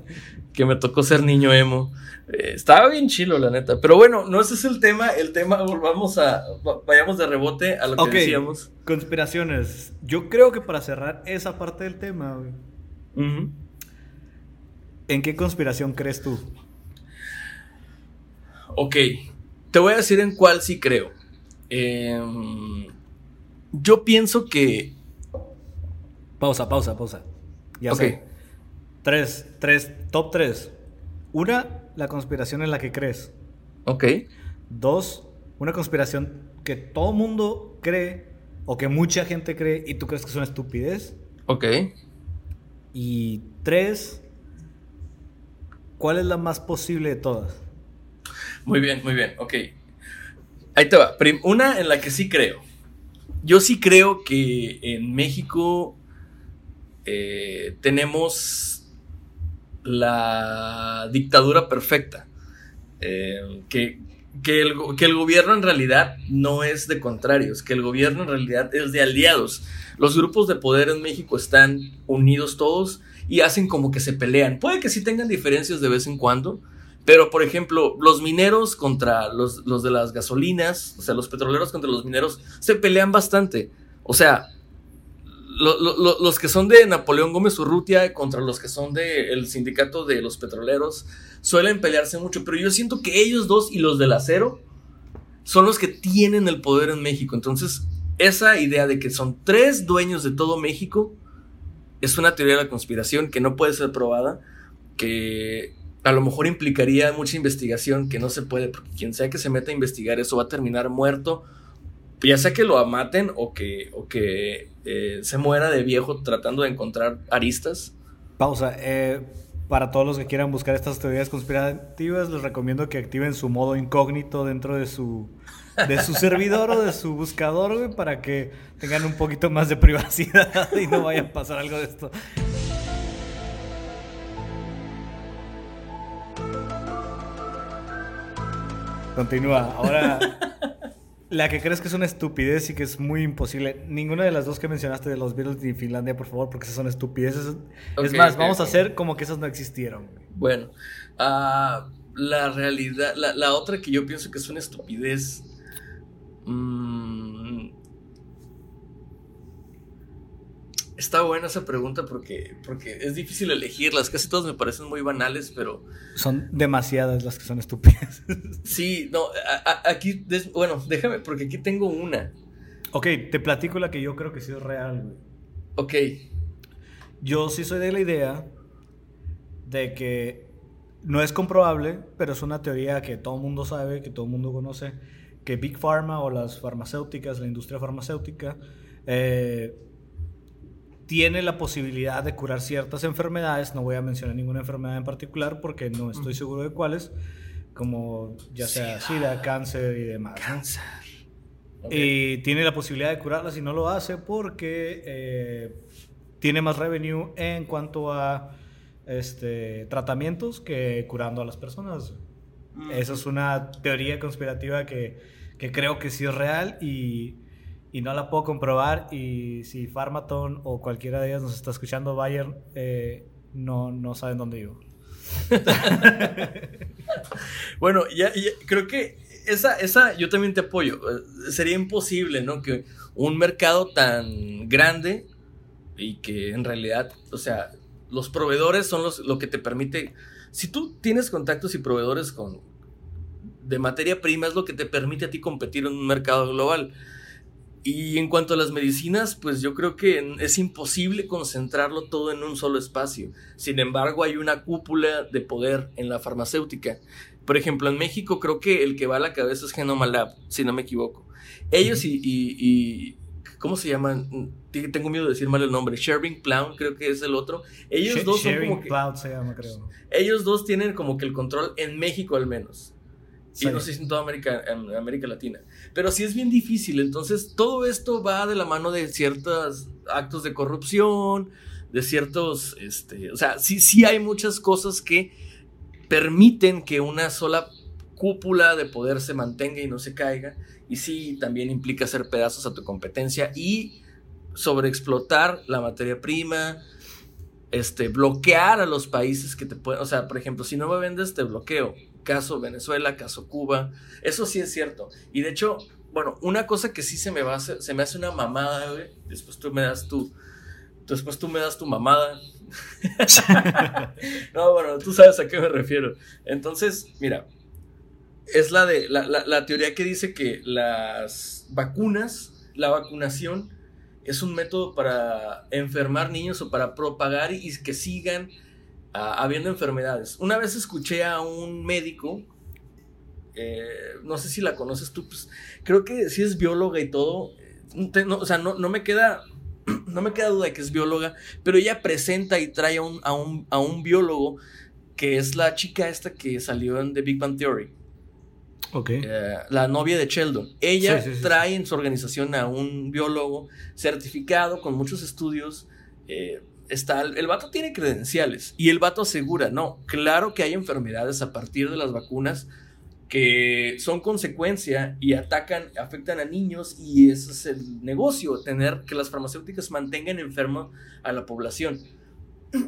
que me tocó ser niño emo. Eh, estaba bien chilo, la neta. Pero bueno, no ese es el tema. El tema, volvamos a. Vayamos de rebote a lo que decíamos. Conspiraciones. Yo creo que para cerrar esa parte del tema, güey. ¿En qué conspiración crees tú? Ok, te voy a decir en cuál sí creo. Em, yo pienso que... Pausa, pausa, pausa. Ya sé. Tres, tres, top tres. Una, la conspiración en la que crees. Ok. Dos, una conspiración que todo mundo cree o que mucha gente cree y tú crees que es una estupidez. Ok. Y tres, ¿Cuál es la más posible de todas? Muy bien, muy bien, ok. Ahí te va. Una en la que sí creo. Yo sí creo que en México eh, tenemos la dictadura perfecta. Eh, que, que, el, que el gobierno en realidad no es de contrarios, que el gobierno en realidad es de aliados. Los grupos de poder en México están unidos todos y hacen como que se pelean. Puede que sí tengan diferencias de vez en cuando, pero por ejemplo, los mineros contra los, de las gasolinas, o sea, los petroleros contra los mineros, se pelean bastante. O sea, los que son de Napoleón Gómez Urrutia contra los que son del sindicato de los petroleros suelen pelearse mucho, pero yo siento que ellos dos y los del acero son los que tienen el poder en México. Entonces, esa idea de que son tres dueños de todo México es una teoría de la conspiración que no puede ser probada, que a lo mejor implicaría mucha investigación que no se puede, porque quien sea que se meta a investigar eso va a terminar muerto, ya sea que lo maten o que, o que eh, se muera de viejo tratando de encontrar aristas. Pausa. Eh, para todos los que quieran buscar estas teorías conspirativas, les recomiendo que activen su modo incógnito dentro de su de su servidor o de su buscador, güey, para que tengan un poquito más de privacidad y no vaya a pasar algo de esto. Continúa. Ahora, la que crees que es una estupidez y que es muy imposible. Ninguna de las dos que mencionaste de los Beatles ni Finlandia, por favor, porque esas son estupideces. es más, vamos a hacer como que esas no existieron. Bueno, uh, la realidad, la, la, otra que yo pienso que es una estupidez Mm. Está buena esa pregunta porque, porque es difícil elegirlas. Casi todas me parecen muy banales, pero. Son demasiadas las que son estúpidas. Sí, no, aquí, bueno, déjame, porque aquí tengo una. Ok, te platico la que yo creo que sí es real, Ok. Yo sí soy de la idea de que no es comprobable, pero es una teoría que todo el mundo sabe, que todo el mundo conoce, que Big Pharma o las farmacéuticas, la industria farmacéutica, eh, tiene la posibilidad de curar ciertas enfermedades. No voy a mencionar ninguna enfermedad en particular porque no estoy seguro de cuáles, como ya sea SIDA, cáncer y demás. Cáncer. Y tiene la posibilidad de curarlas y no lo hace porque eh, tiene más revenue en cuanto a este, tratamientos que curando a las personas. Eso es una teoría conspirativa que, creo que sí es real y, no la puedo comprobar. Y si Farmaton o cualquiera de ellas nos está escuchando, Bayern, eh, no, no saben dónde vivo. bueno, ya, creo que esa, esa yo también te apoyo. Eh, sería imposible, ¿no? Que un mercado tan grande y que en realidad, o sea, los proveedores son los, lo que te permite si tú tienes contactos y proveedores con, de materia prima, es lo que te permite a ti competir en un mercado global. Y en cuanto a las medicinas, pues yo creo que es imposible concentrarlo todo en un solo espacio. Sin embargo, hay una cúpula de poder en la farmacéutica. Por ejemplo, en México creo que el que va a la cabeza es Genoma Lab, si no me equivoco. Ellos y, y, ¿cómo se llaman? Tengo miedo de decir mal el nombre. Sherving Plown, creo que es el otro. Ellos dos son como que, se llama, creo. Ellos dos tienen como que el control en México al menos. Y no sé si en toda América, en América Latina. Pero sí es bien difícil. Entonces, todo esto va de la mano de ciertos actos de corrupción, de ciertos, este, o sea, sí, sí hay muchas cosas que permiten que una sola cúpula de poder se mantenga y no se caiga. Y sí, también implica hacer pedazos a tu competencia y sobreexplotar la materia prima, este, bloquear a los países que te pueden, o sea, por ejemplo, si no me vendes, te bloqueo. Caso Venezuela, caso Cuba, eso sí es cierto. Y de hecho, bueno, una cosa que sí se me va a hacer, se me hace una mamada, güey, después tú me das tu, después tú me das tu mamada. no, bueno, tú sabes a qué me refiero. Entonces, mira, es la de la, teoría que dice que las vacunas, la vacunación, es un método para enfermar niños o para propagar y, que sigan ah, habiendo enfermedades. Una vez escuché a un médico, eh, no sé si la conoces tú, pues creo que sí es bióloga y todo. o sea, no, me queda. No me queda duda de que es bióloga, pero ella presenta y trae a un, a un biólogo que es la chica esta que salió en The Big Bang Theory. Eh, la novia de Sheldon. Ella trae en su organización a un biólogo certificado con muchos estudios. Eh, está, el vato tiene credenciales y el vato asegura, no, claro que hay enfermedades a partir de las vacunas que son consecuencia y atacan, afectan a niños y ese es el negocio, tener que las farmacéuticas mantengan enfermo a la población.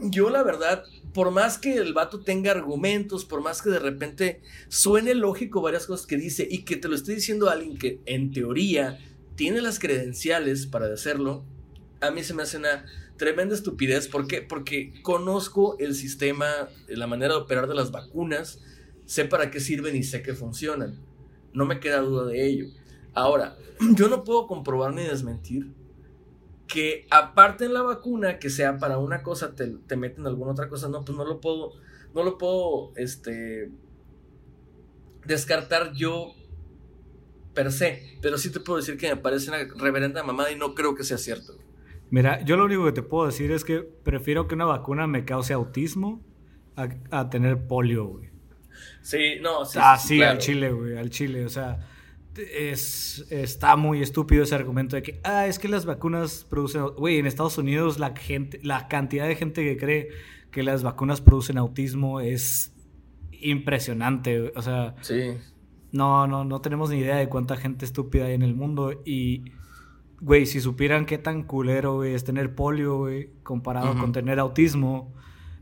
Yo la verdad por más que el vato tenga argumentos, por más que de repente suene lógico varias cosas que dice y que te lo esté diciendo alguien que en teoría tiene las credenciales para hacerlo, a mí se me hace una tremenda estupidez. ¿Por qué? Porque conozco el sistema, la manera de operar de las vacunas, sé para qué sirven y sé que funcionan. No me queda duda de ello. Ahora, yo no puedo comprobar ni desmentir que aparte en la vacuna, que sea para una cosa, te, te, meten alguna otra cosa, no, pues no lo puedo, no lo puedo, este, descartar yo per se, pero sí te puedo decir que me parece una reverenda mamada y no creo que sea cierto. Mira, yo lo único que te puedo decir es que prefiero que una vacuna me cause autismo a, tener polio, güey. Sí, no, sí. Ah, sí, al chile, güey, al chile, o sea es, está muy estúpido ese argumento de que, ah, es que las vacunas producen, güey, en Estados Unidos la gente, la cantidad de gente que cree que las vacunas producen autismo es impresionante, o sea, sí. no, no, no tenemos ni idea de cuánta gente estúpida hay en el mundo y, güey, si supieran qué tan culero, es tener polio, güey, comparado con tener autismo,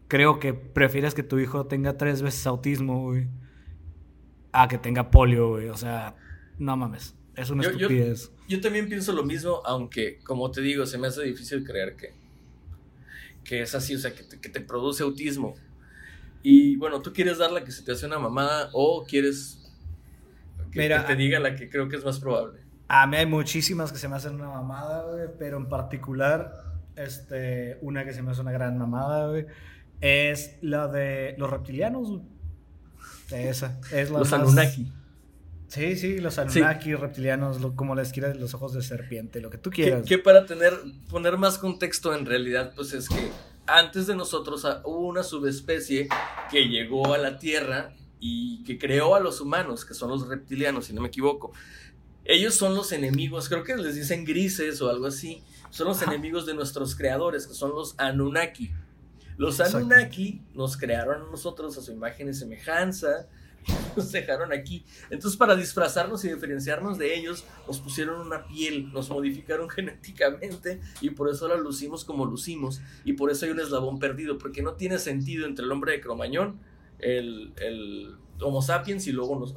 creo que prefieres que tu hijo tenga tres veces autismo, güey, a que tenga polio, güey, o sea no mames, es una estupidez. Yo, también pienso lo mismo, aunque, como te digo, se me hace difícil creer que, que es así, o sea, que te, produce autismo. Y bueno, tú quieres dar la que se te hace una mamada o quieres que, te diga la que creo que es más probable. A mí hay muchísimas que se me hacen una mamada, güey, pero en particular, este, una que se me hace una gran mamada, güey, es la de los reptilianos, Esa, es la Los Anunnaki. Sí, sí, los Anunnaki, reptilianos, como les quieras, los ojos de serpiente, lo que tú quieras. Que, para tener, poner más contexto en realidad, pues es que antes de nosotros ah, hubo una subespecie que llegó a la Tierra y que creó a los humanos, que son los reptilianos, si no me equivoco. Ellos son los enemigos, creo que les dicen grises o algo así, son los enemigos de nuestros creadores, que son los Anunnaki. Los Anunnaki nos crearon a nosotros a su imagen y semejanza, nos dejaron aquí. Entonces, para disfrazarnos y diferenciarnos de ellos, nos pusieron una piel, nos modificaron genéticamente y por eso ahora lucimos como lucimos. Y por eso hay un eslabón perdido, porque no tiene sentido entre el hombre de Cromañón, el, el Homo sapiens y luego nos,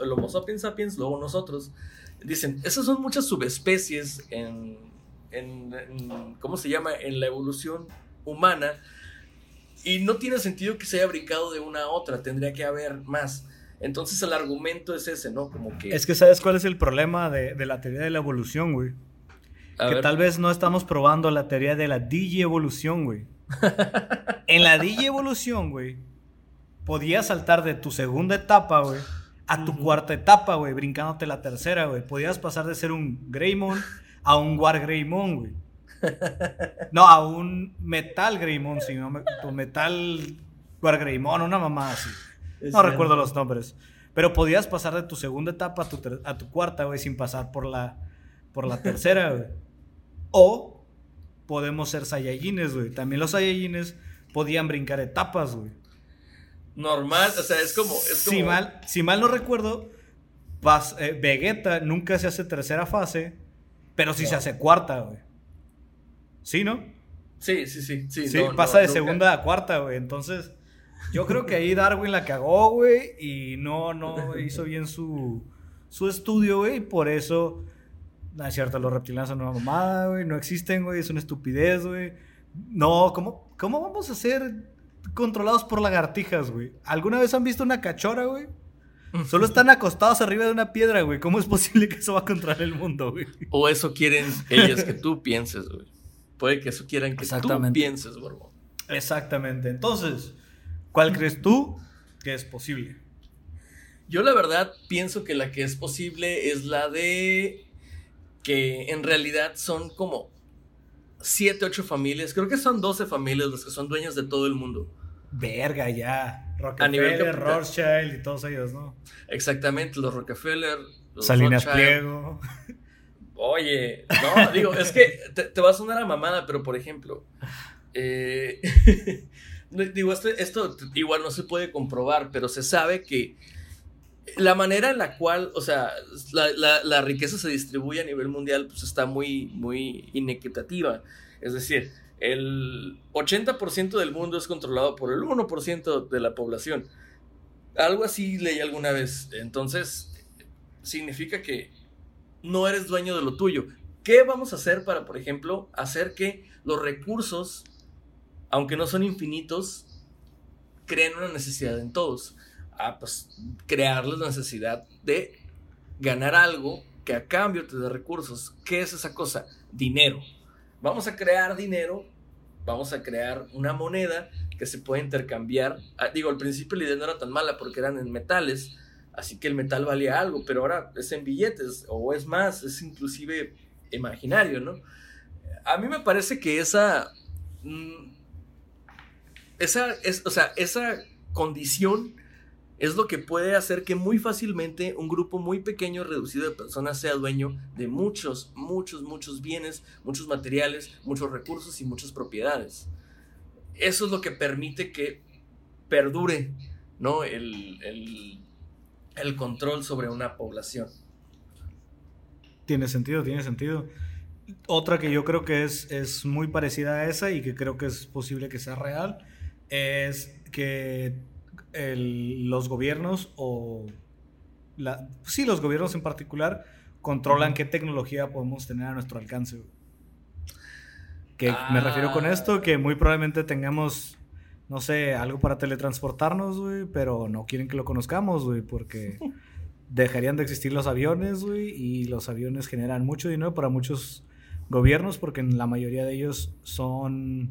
el Homo sapiens sapiens, luego nosotros. Dicen, esas son muchas subespecies en, en, en ¿cómo se llama? En la evolución humana y no tiene sentido que se haya brincado de una a otra, tendría que haber más. Entonces el argumento es ese, ¿no? Como que... Es que sabes cuál es el problema de, la teoría de la evolución, güey. que tal vez no estamos probando la teoría de la digievolución, güey. en la digievolución, güey, podías saltar de tu segunda etapa, güey, a tu cuarta etapa, güey, brincándote la tercera, güey. Podías pasar de ser un Greymon a un Wargreymon, güey. No, a un Metal Greymon, sino metal Wargreymon, una mamá así. No recuerdo los nombres. Pero podías pasar de tu segunda etapa a tu, a tu cuarta, güey, sin pasar por la, por la tercera, güey. O podemos ser Saiyajines, güey. También los Saiyajines podían brincar etapas, güey. Normal, o sea, es como... Si, mal, si mal no recuerdo, eh, Vegeta nunca se hace tercera fase, pero sí se hace cuarta, güey. ¿Sí, no? Sí, sí, sí. Sí, sí pasa de segunda a cuarta, güey. Entonces, yo creo que ahí Darwin la cagó, güey, y no, no hizo bien su, su estudio, güey, y por eso no es cierto, los reptilianos son una mamada, güey. No existen, güey. Es una estupidez, güey. No, ¿cómo, ¿cómo vamos a ser controlados por lagartijas, güey? ¿Alguna vez han visto una cachora, güey? Solo están acostados arriba de una piedra, güey. ¿Cómo es posible que eso va a controlar el mundo, güey? O eso quieren ellas que tú pienses, güey. Puede que eso quieran que tú pienses, güey. Exactamente. Entonces, ¿cuál crees tú que es posible? Yo la verdad pienso que la que es posible es la de que en realidad son como 7, 8 familias, creo que son 12 familias los que son dueños de todo el mundo. Verga, ya. Rockefeller, Rothschild y todos ellos, ¿no? Exactamente, los Rockefeller. Los Salinas Pliego. Oye, no, digo, es que te, va a sonar a mamada, pero por ejemplo, eh, digo, esto, esto igual no se puede comprobar, pero se sabe que la manera en la cual, o sea, la, riqueza se distribuye a nivel mundial, pues está muy, muy inequitativa. Es decir, el 80% del mundo es controlado por el 1% de la población. Algo así leí alguna vez. Entonces, significa que no eres dueño de lo tuyo. ¿Qué vamos a hacer para, por ejemplo, hacer que los recursos, aunque no son infinitos, creen una necesidad en todos? a pues, crearles la necesidad de ganar algo que a cambio te dé recursos. ¿Qué es esa cosa? Dinero. Vamos a crear dinero, vamos a crear una moneda que se puede intercambiar. Ah, digo, al principio la idea no era tan mala porque eran en metales, así que el metal valía algo, pero ahora es en billetes o es más, es inclusive imaginario, ¿no? A mí me parece que esa... Mm, esa, es, o sea, esa condición es lo que puede hacer que muy fácilmente un grupo muy pequeño, reducido de personas, sea dueño de muchos, muchos, muchos bienes, muchos materiales, muchos recursos y muchas propiedades. Eso es lo que permite que perdure ¿no? el, el control sobre una población. Tiene sentido, tiene sentido. Otra que yo creo que es, es muy parecida a esa y que creo que es posible que sea real es que los gobiernos o... La, sí, los gobiernos en particular controlan qué tecnología podemos tener a nuestro alcance. Que me refiero con esto, ah. que muy probablemente tengamos, no sé, algo para teletransportarnos, güey, pero no quieren que lo conozcamos, güey, porque dejarían de existir los aviones, güey, y los aviones generan mucho dinero para muchos gobiernos, porque en la mayoría de ellos son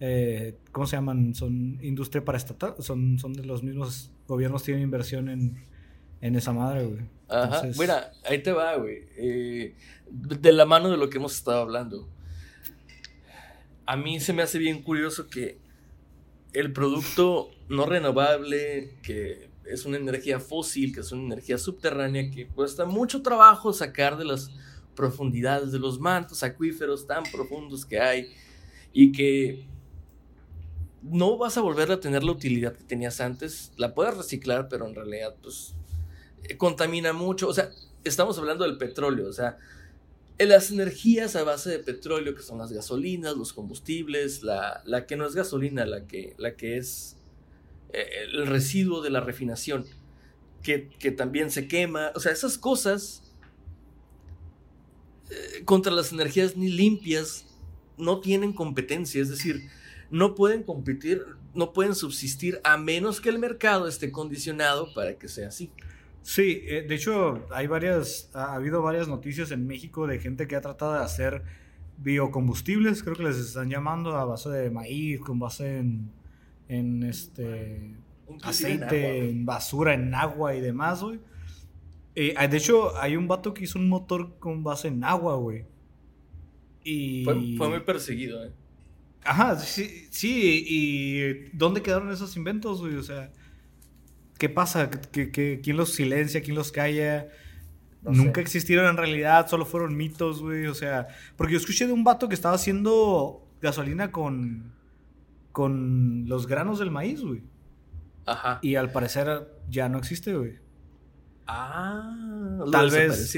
eh, ¿cómo se llaman? Son industria paraestatal, son, son de los mismos gobiernos tienen inversión en, en esa madre, güey. Ajá, mira, ahí te va, güey. Eh, de la mano de lo que hemos estado hablando. A mí se me hace bien curioso que el producto no renovable, que es una energía fósil, que es una energía subterránea, que cuesta mucho trabajo sacar de las profundidades de los mantos acuíferos tan profundos que hay, y que no vas a volver a tener la utilidad que tenías antes. La puedes reciclar, pero en realidad, pues, contamina mucho. O sea, estamos hablando del petróleo. O sea, las energías a base de petróleo, que son las gasolinas, los combustibles, la, que no es gasolina, la que, la que es eh, el residuo de la refinación, que, también se quema. O sea, esas cosas eh, contra las energías ni limpias no tienen competencia. Es decir, no pueden competir, no pueden subsistir a menos que el mercado esté condicionado para que sea así. Sí, eh, de hecho hay varias, ha habido varias noticias en México de gente que ha tratado de hacer biocombustibles, creo que les están llamando a base de maíz, con base en, en este aceite, en, basura, en agua y demás, güey. Eh, de hecho, hay un vato que hizo un motor con base en agua, güey. Y... Fue, fue muy perseguido, eh. Ajá, sí, sí, y ¿dónde quedaron esos inventos, güey? O sea, ¿Qué pasa? quién los silencia? ¿Quién los calla? Nunca existieron en realidad, solo fueron mitos, güey. O sea, porque yo escuché de un vato que estaba haciendo gasolina con, con los granos del maíz, güey. Ajá. Y al parecer ya no existe, güey. Ah, tal vez.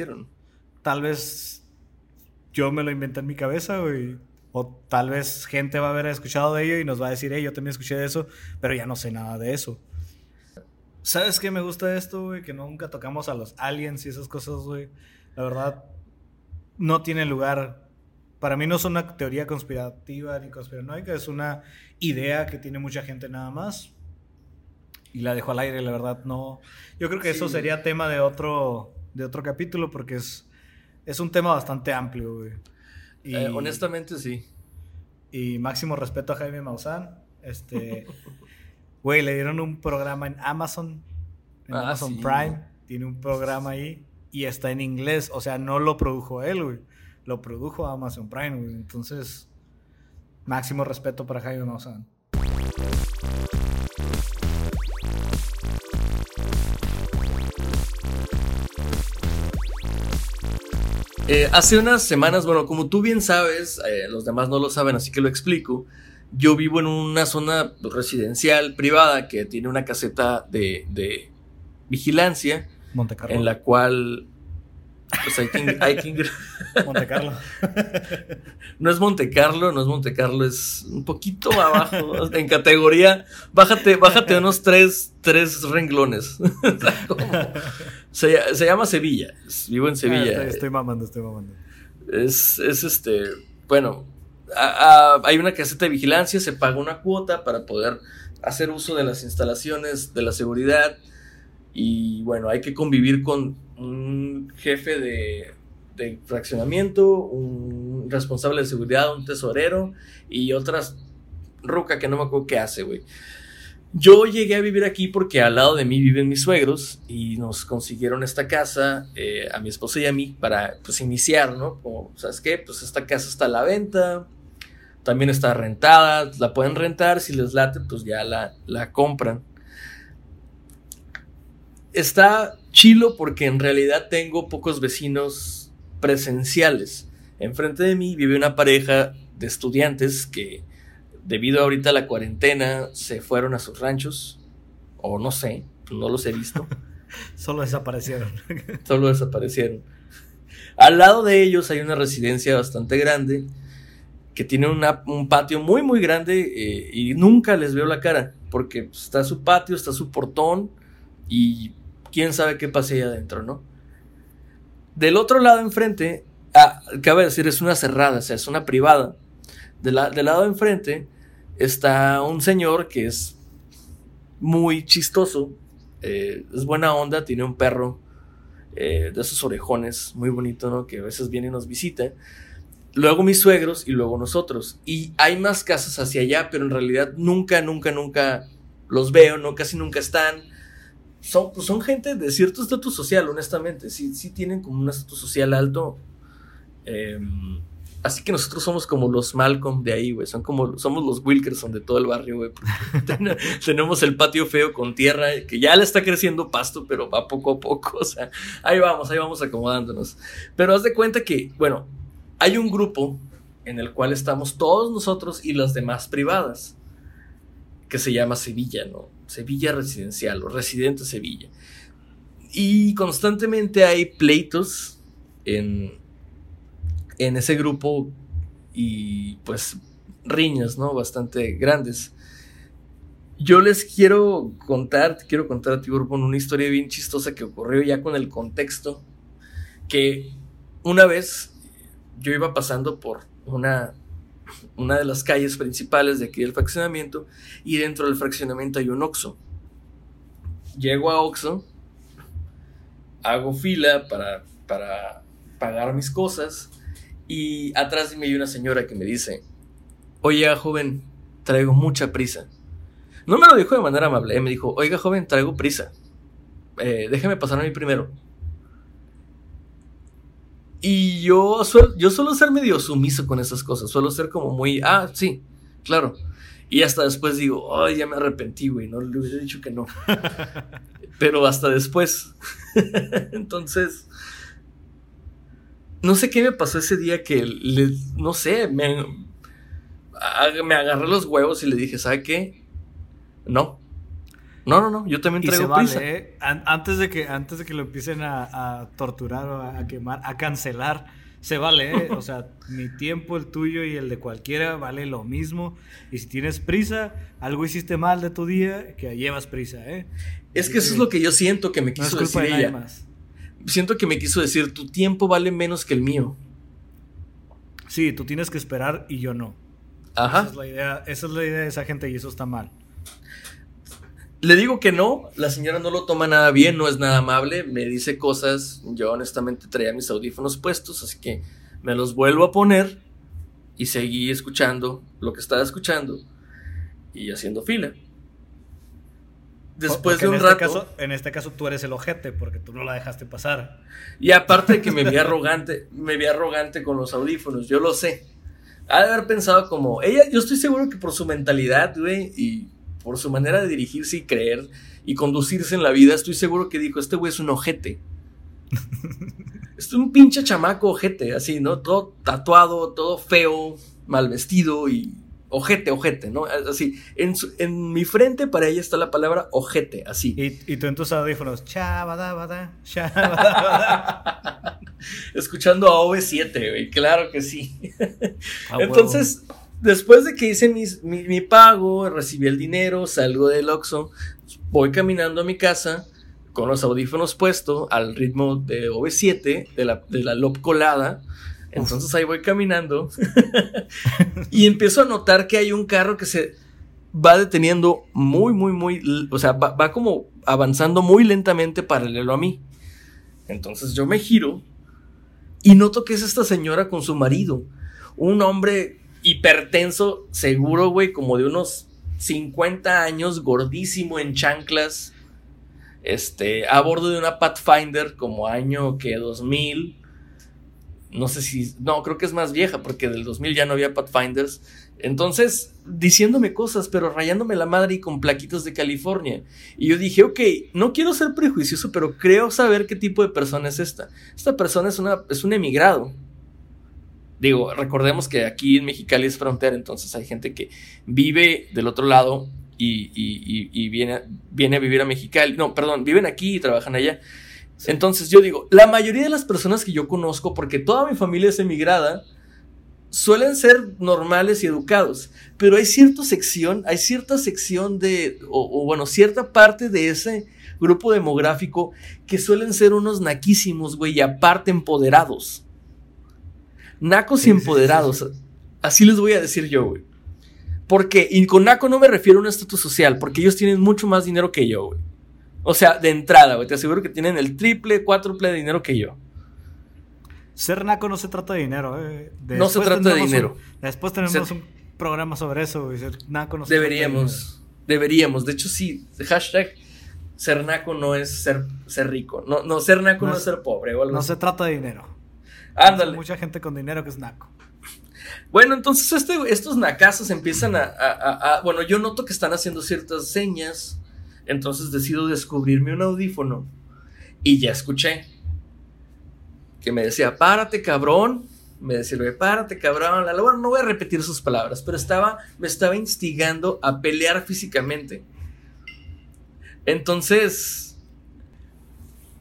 Tal vez yo me lo inventé en mi cabeza, güey. O tal vez gente va a haber escuchado de ello y nos va a decir, hey, yo también escuché de eso, pero ya no sé nada de eso. ¿Sabes qué me gusta esto, güey? Que nunca tocamos a los aliens y esas cosas, güey. La verdad, no tiene lugar. Para mí no es una teoría conspirativa ni conspiranoica, es una idea que tiene mucha gente nada más. Y la dejo al aire, la verdad, no. Yo creo que eso sería tema de otro, de otro capítulo porque es, es un tema bastante amplio, güey. Eh, honestamente, sí. Y máximo respeto a Jaime Maussan. Este, güey, le dieron un programa en Amazon, en ah, Amazon Prime. Tiene un programa ahí y está en inglés. O sea, no lo produjo él, güey. Lo produjo Amazon Prime, güey. Entonces, máximo respeto para Jaime Maussan. Eh, hace unas semanas, bueno, como tú bien sabes, eh, los demás no lo saben, así que lo explico. Yo vivo en una zona residencial privada que tiene una caseta de, de vigilancia. En la cual pues hay que, hay que Monte Carlo. no es Monte Carlo, no es Monte Carlo, es un poquito abajo en categoría. Bájate, bájate unos tres, tres renglones. se, llama Sevilla. Vivo en Sevilla. Ah, estoy, mamando, estoy mamando. Es, es este. Bueno, hay una caseta de vigilancia, se paga una cuota para poder hacer uso de las instalaciones de la seguridad. Y bueno, hay que convivir con un jefe de, fraccionamiento, un responsable de seguridad, un tesorero y otras ruca que no me acuerdo qué hace, güey. Yo llegué a vivir aquí porque al lado de mí viven mis suegros y nos consiguieron esta casa eh, a mi esposa y a mí para pues iniciar, ¿no? Como, ¿sabes qué? Pues esta casa está a la venta, también está rentada, la pueden rentar, si les late pues ya la, la compran. Está chilo porque en realidad tengo pocos vecinos presenciales. Enfrente de mí vive una pareja de estudiantes que debido a ahorita a la cuarentena se fueron a sus ranchos o no sé, no los he visto. Solo desaparecieron. Solo desaparecieron. Al lado de ellos hay una residencia bastante grande que tiene un patio muy muy grande eh, y nunca les veo la cara porque está su patio, está su portón y quién sabe qué pase ahí adentro, ¿no? Del otro lado enfrente, ah, cabe decir, es una cerrada, o sea, es una privada. del lado de enfrente está un señor que es muy chistoso, eh, es buena onda, tiene un perro eh, de esos orejones muy bonito, ¿no? Que a veces viene y nos visita. Luego mis suegros y luego nosotros. Y hay más casas hacia allá, pero en realidad nunca, nunca, nunca los veo, no, casi nunca están son, pues son gente de cierto estatus social, honestamente. Sí, sí tienen como un estatus social alto. Em, así que nosotros somos como los Malcolm de ahí, güey. Son como, somos los Wilkerson de todo el barrio, güey. tenemos el patio feo con tierra, que ya le está creciendo pasto, pero va poco a poco. O sea, ahí vamos, ahí vamos acomodándonos. Pero haz de cuenta que, bueno, hay un grupo en el cual estamos todos nosotros y las demás privadas, que se llama Sevilla, ¿no? Sevilla Residencial o Residente Sevilla. Y constantemente hay pleitos en, en ese grupo y pues riñas, ¿no? Bastante grandes. Yo les quiero contar, quiero contar a ti, una historia bien chistosa que ocurrió ya con el contexto. Que una vez yo iba pasando por una una de las calles principales de aquí del fraccionamiento y dentro del fraccionamiento hay un Oxxo. Llego a Oxxo, hago fila para, para pagar mis cosas y atrás de mí hay una señora que me dice, oiga joven, traigo mucha prisa. No me lo dijo de manera amable, me dijo, oiga joven, traigo prisa. Eh, déjeme pasar a mí primero. Y yo, yo suelo ser medio sumiso con esas cosas, suelo ser como muy, ah, sí, claro. Y hasta después digo, ay, ya me arrepentí, güey, no le hubiera dicho que no. Pero hasta después. Entonces, no sé qué me pasó ese día que, le, no sé, me, me agarré los huevos y le dije, ¿sabe qué? No. No, no, no, yo también traigo prisa. ¿eh? Antes, de que, antes de que lo empiecen a, torturar o a quemar, a cancelar, se vale, ¿eh? O sea, mi tiempo, el tuyo y el de cualquiera vale lo mismo. Y si tienes prisa, algo hiciste mal de tu día, que llevas prisa, ¿eh? Es que eso es lo que yo siento que me quiso decir ella. Más. Siento que me quiso decir, tu tiempo vale menos que el mío. Sí, tú tienes que esperar y yo no. Ajá. Esa es la idea, esa es la idea de esa gente y eso está mal. Le digo que no, la señora no lo toma nada bien, no es nada amable, me dice cosas, yo honestamente traía mis audífonos puestos, así que me los vuelvo a poner y seguí escuchando lo que estaba escuchando y haciendo fila. Después de un en este rato. Caso, en este caso tú eres el ojete porque tú no la dejaste pasar. Y aparte de que me vi arrogante, me vi arrogante con los audífonos, yo lo sé. Ha de haber pensado como, ella, yo estoy seguro que por su mentalidad, güey, y por su manera de dirigirse y creer y conducirse en la vida, estoy seguro que dijo, este güey es un ojete. es un pinche chamaco ojete, así, ¿no? Todo tatuado, todo feo, mal vestido y ojete, ojete, ¿no? Así, en, en mi frente para ella está la palabra ojete, así. Y, tú en tus audífonos, chabada, Escuchando a OV7, güey, claro que sí. Entonces después de que hice mi, pago, recibí el dinero, salgo del Oxxo, voy caminando a mi casa con los audífonos puestos al ritmo de OV7, de la, de la LOP colada. Entonces ahí voy caminando y empiezo a notar que hay un carro que se va deteniendo muy, muy, muy, o sea, va, va como avanzando muy lentamente paralelo a mí. Entonces yo me giro y noto que es esta señora con su marido, un hombre hipertenso, seguro, güey, como de unos 50 años, gordísimo en chanclas, este, a bordo de una Pathfinder como año que 2000. No sé si, no, creo que es más vieja porque del 2000 ya no había Pathfinders. Entonces, diciéndome cosas, pero rayándome la madre y con plaquitos de California. Y yo dije, ok, no quiero ser prejuicioso, pero creo saber qué tipo de persona es esta. Esta persona es, una, es un emigrado. Digo, recordemos que aquí en Mexicali es frontera, entonces hay gente que vive del otro lado y, viene, viene, a vivir a Mexicali. No, perdón, viven aquí y trabajan allá. Entonces yo digo, la mayoría de las personas que yo conozco, porque toda mi familia es emigrada, suelen ser normales y educados, pero hay cierta sección, hay cierta sección de, o, o bueno, cierta parte de ese grupo demográfico que suelen ser unos naquísimos, güey, y aparte empoderados. Nacos y empoderados. Así les voy a decir yo, güey. Porque, y con naco no me refiero a un estatus social, porque ellos tienen mucho más dinero que yo, güey. O sea, de entrada, güey. Te aseguro que tienen el triple, cuádruple de dinero que yo. Ser naco no se trata de dinero, eh. no se trata de dinero. después tenemos un programa sobre eso, güey. Ser naco no se deberíamos, trata de dinero. Deberíamos. De hecho, sí. Hashtag ser naco no es ser, ser rico. No, no, ser naco no, es ser pobre o algo No se trata de dinero. Ándale. Mucha gente con dinero que es naco. Bueno, entonces este, estos nacazos empiezan a, Bueno, yo noto que están haciendo ciertas señas. Entonces decido descubrirme un audífono. Y ya escuché. Que me decía, párate, cabrón. Me decía, párate, cabrón. Bueno, no voy a repetir sus palabras, pero estaba, me estaba instigando a pelear físicamente. Entonces,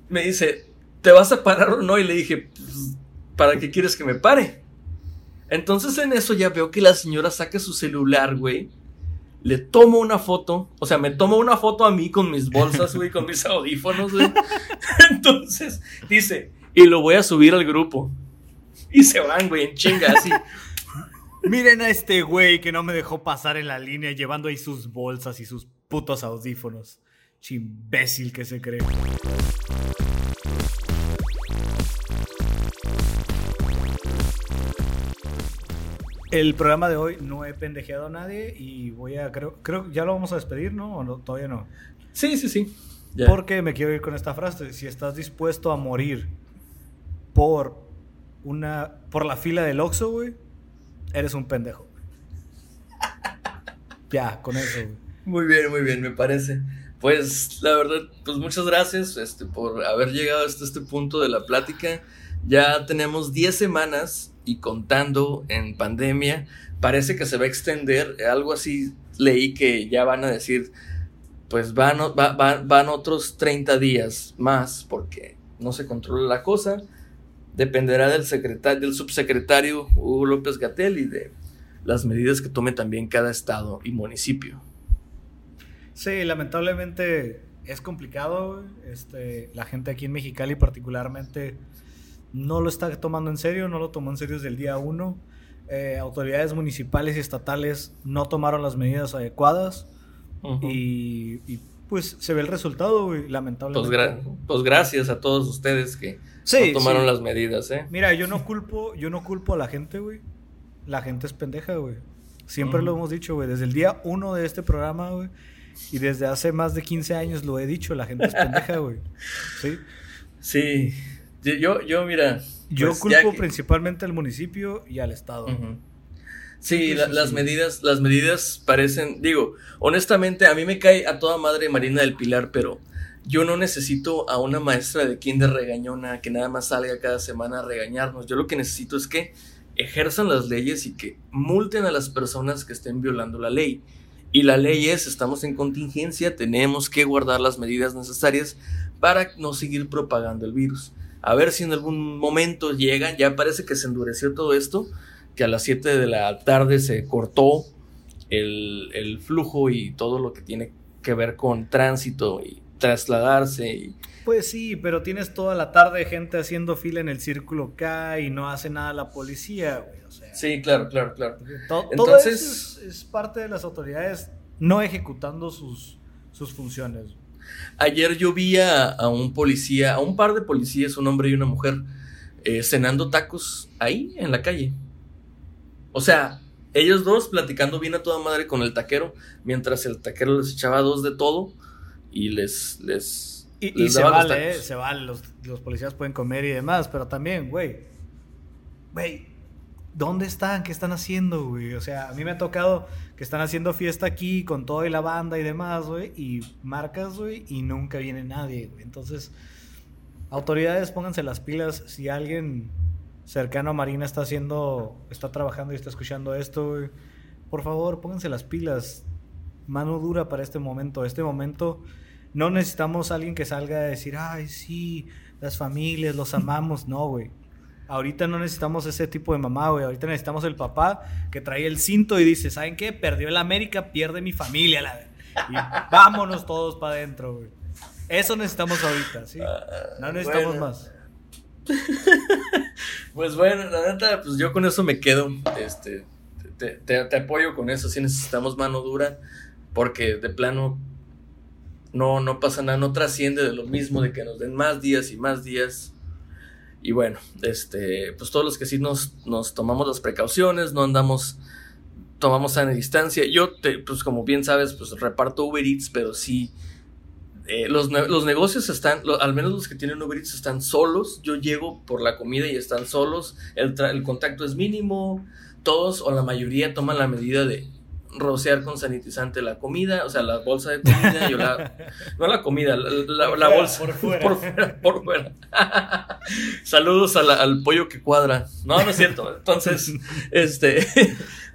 me dice, ¿te vas a parar o no? Y le dije, pues, ¿para qué quieres que me pare? Entonces en eso ya veo que la señora saca su celular, güey. Le tomo una foto, o sea, me tomo una foto a mí con mis bolsas, güey, con mis audífonos, güey. Entonces dice, y lo voy a subir al grupo. Y se van, güey, en chinga, así. Miren a este güey que no me dejó pasar en la línea llevando ahí sus bolsas y sus putos audífonos. Chimbécil que se cree. El programa de hoy no he pendejeado a nadie y voy a, creo, creo, ya lo vamos a despedir, ¿no? ¿O no? Todavía no. Sí, sí, sí. Porque me quiero ir con esta frase. Si estás dispuesto a morir por una, por la fila del Oxxo, güey, eres un pendejo. ya, con eso. Muy bien, muy bien, me parece. Pues la verdad, pues muchas gracias este, por haber llegado hasta este punto de la plática. Ya tenemos 10 semanas y contando en pandemia. Parece que se va a extender, algo así leí que ya van a decir, pues van, van otros 30 días más porque no se controla la cosa. Dependerá del, secretario, del subsecretario Hugo López Gatel y de las medidas que tome también cada estado y municipio. Sí, lamentablemente es complicado. Este, la gente aquí en Mexicali particularmente no lo está tomando en serio, no lo tomó en serio desde el día uno. Eh, autoridades municipales y estatales no tomaron las medidas adecuadas y, pues se ve el resultado, lamentablemente. Pues, pues, gracias a todos ustedes que tomaron las medidas, ¿eh? Mira, yo no culpo, yo no culpo a la gente, güey. La gente es pendeja, güey. Siempre lo hemos dicho, güey. Desde el día uno de este programa, güey y desde hace más de 15 años lo he dicho, la gente es pendeja, güey. Sí. Sí. Yo, yo, mira. Yo pues, culpo principalmente al municipio y al Estado. Sí, las medidas, las medidas parecen, digo, honestamente, a mí me cae a toda madre Marina del Pilar, pero yo no necesito a una maestra de kinder regañona que nada más salga cada semana a regañarnos. Yo lo que necesito es que ejerzan las leyes y que multen a las personas que estén violando la ley. Y la ley es, estamos en contingencia, tenemos que guardar las medidas necesarias para no seguir propagando el virus. A ver si en algún momento llega, ya parece que se endureció todo esto, que a las 7 de la tarde se cortó el, el flujo y todo lo que tiene que ver con tránsito y trasladarse y pues sí, pero tienes toda la tarde gente haciendo fila en el círculo K y no hace nada la policía, güey. sí, claro, claro, claro. Entonces, es, parte de las autoridades no ejecutando sus, sus funciones. Ayer yo vi a, un policía, a un par de policías, un hombre y una mujer, eh, cenando tacos ahí en la calle. O sea, ellos dos platicando bien a toda madre con el taquero, mientras el taquero les echaba dos de todo y les, les y, se vale, se vale, los, policías pueden comer y demás, pero también, güey, güey, ¿dónde están? ¿Qué están haciendo, güey? O sea, a mí me ha tocado que están haciendo fiesta aquí con todo y la banda y demás, güey, y marcas, güey, y nunca viene nadie, güey. Entonces, autoridades, pónganse las pilas. Si alguien cercano a Marina está haciendo, está trabajando y está escuchando esto, güey, por favor, pónganse las pilas. Mano dura para este momento. Este momento no necesitamos a alguien que salga a decir, ay, sí, las familias, los amamos. No, güey. Ahorita no necesitamos ese tipo de mamá, güey. Ahorita necesitamos el papá que trae el cinto y dice, ¿saben qué? Perdió el América, pierde mi familia. La... Y vámonos todos para adentro, güey. Eso necesitamos ahorita, ¿sí? No ah, necesitamos más. pues bueno, la neta, pues yo con eso me quedo. Este, te, te apoyo con eso. Sí necesitamos mano dura. Porque de plano no, no pasa nada, no trasciende de lo mismo, de que nos den más días y más días. Y bueno, este, pues todos los que sí nos, nos tomamos las precauciones, no andamos, tomamos sana distancia. Yo, te, pues como bien sabes, pues reparto Uber Eats, pero sí, eh, los, los, negocios están, al menos los que tienen Uber Eats están solos. Yo llego por la comida y están solos, el, el contacto es mínimo, todos o la mayoría toman la medida de rociar con sanitizante la comida, o sea, la bolsa de comida, yo la, no la comida, la, bolsa por fuera, por fuera, Saludos al pollo que cuadra. No, no es cierto. Entonces, este,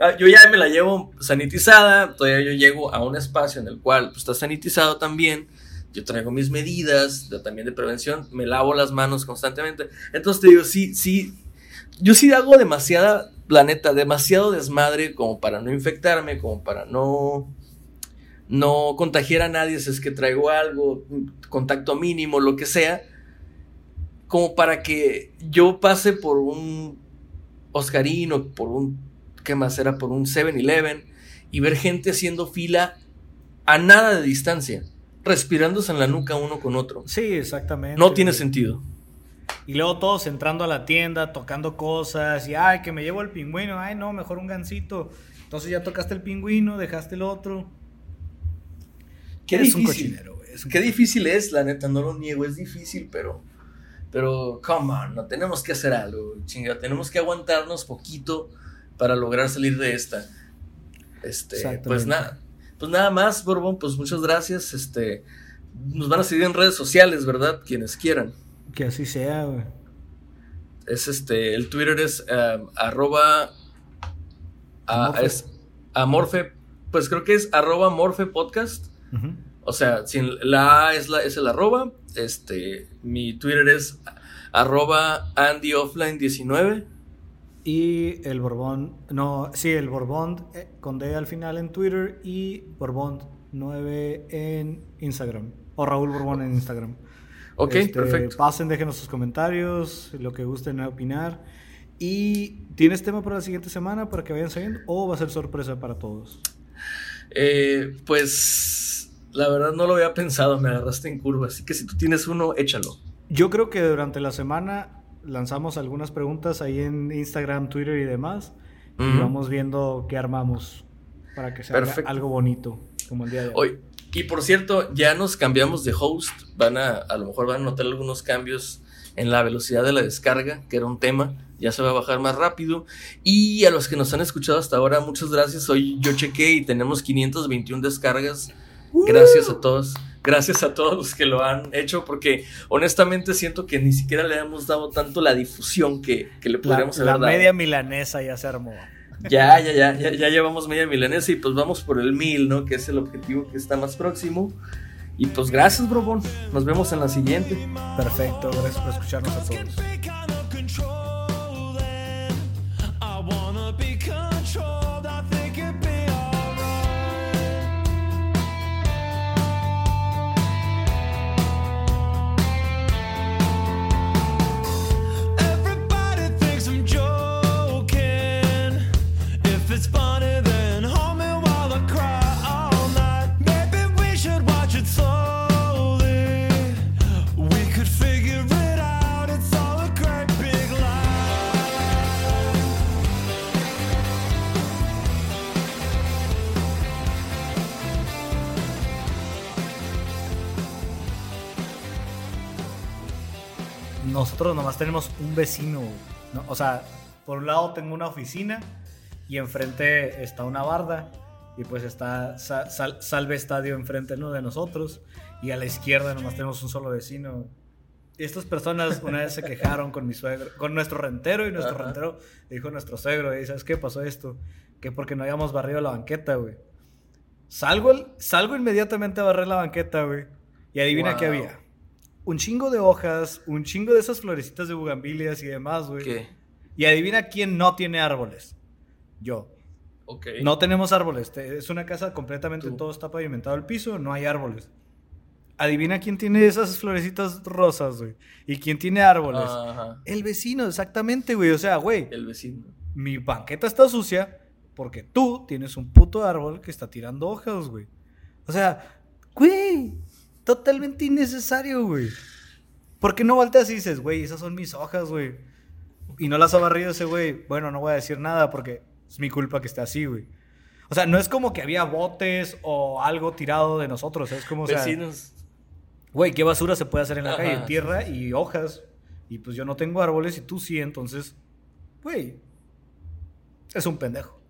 ah, yo ya me la llevo sanitizada, todavía yo llego a un espacio en el cual pues, está sanitizado también. Yo traigo mis medidas también de prevención, me lavo las manos constantemente. Entonces te digo, sí, sí, yo sí hago demasiada planeta demasiado desmadre como para no infectarme, como para no no contagiar a nadie si es que traigo algo, contacto mínimo, lo que sea, como para que yo pase por un Oscarino, por un, ¿qué más era? Por un 7-Eleven y ver gente haciendo fila a nada de distancia, respirándose en la nuca uno con otro. Sí, exactamente. No tiene sentido. Y luego todos entrando a la tienda, tocando cosas, y ay, que me llevo el pingüino, ay, no, mejor un gansito. Entonces ya tocaste el pingüino, dejaste el otro. Qué difícil. Qué difícil es, la neta, no lo niego, es difícil, pero. Pero, come on, no tenemos que hacer algo, chinga, tenemos que aguantarnos poquito para lograr salir de esta. Este, pues nada, pues nada más, Borbón, pues muchas gracias. Este, nos van a seguir en redes sociales, ¿verdad? Quienes quieran. Que así sea, güey. Es este, el Twitter es um, arroba amorfe. es amorfe, pues creo que es arroba morfe podcast. O sea, sin la A es, la, es el arroba. Este, mi Twitter es arroba AndyOffline19. Y el Borbón, no, sí, el Borbón eh, con D al final en Twitter y Borbón9 en Instagram. O Raúl Borbón en Instagram. Ok, este, perfecto. Pasen, déjenos sus comentarios, lo que gusten opinar. ¿Y tienes tema para la siguiente semana para que vayan saliendo o va a ser sorpresa para todos? Eh, pues la verdad no lo había pensado, me agarraste en curva, así que si tú tienes uno, échalo. Yo creo que durante la semana lanzamos algunas preguntas ahí en Instagram, Twitter y demás. Y vamos viendo qué armamos para que sea algo bonito, como el día de hoy. Y por cierto, ya nos cambiamos de host. Van a, a lo mejor van a notar algunos cambios en la velocidad de la descarga, que era un tema. Ya se va a bajar más rápido. Y a los que nos han escuchado hasta ahora, muchas gracias. Hoy yo chequé y tenemos 521 descargas. Gracias a todos gracias a todos los que lo han hecho, porque honestamente siento que ni siquiera le hemos dado tanto la difusión que, le podríamos haber dado. La media milanesa ya se armó. Ya, ya, ya, ya, ya llevamos media milanesa y pues vamos por el mil, ¿no? Que es el objetivo que está más próximo. Y pues gracias, Brobón. Nos vemos en la siguiente. Perfecto, gracias por escucharnos a todos. Nosotros nomás tenemos un vecino. O sea, por un lado tengo una oficina y enfrente está una barda y pues está Salve Estadio enfrente ¿no? de nosotros y a la izquierda nomás tenemos un solo vecino. Y estas personas una vez se quejaron con mi suegro, con nuestro rentero y nuestro rentero dijo nuestro suegro, y ¿sabes qué pasó esto? Que porque no habíamos barrido la banqueta, güey. Salgo, salgo inmediatamente a barrer la banqueta, güey. Y adivina qué había un chingo de hojas, un chingo de esas florecitas de bugambilias y demás, güey. ¿Qué? Y adivina quién no tiene árboles. Yo. Ok. No tenemos árboles. Es una casa completamente, todo está pavimentado el piso, no hay árboles. Adivina quién tiene esas florecitas rosas, güey. ¿Y quién tiene árboles? Ajá. El vecino, exactamente, güey. O sea, güey. El vecino. Mi banqueta está sucia porque tú tienes un puto árbol que está tirando hojas, güey. O sea, güey, Totalmente innecesario, güey. ¿Por qué no volteas y dices, güey, esas son mis hojas, güey? Y no las ha barrido ese güey. Bueno, no voy a decir nada porque es mi culpa que esté así, güey. O sea, no es como que había botes o algo tirado de nosotros. Es como, o sea, Güey, ¿qué basura se puede hacer en la calle? Tierra y hojas. Y pues yo no tengo árboles y tú sí, entonces, güey, es un pendejo.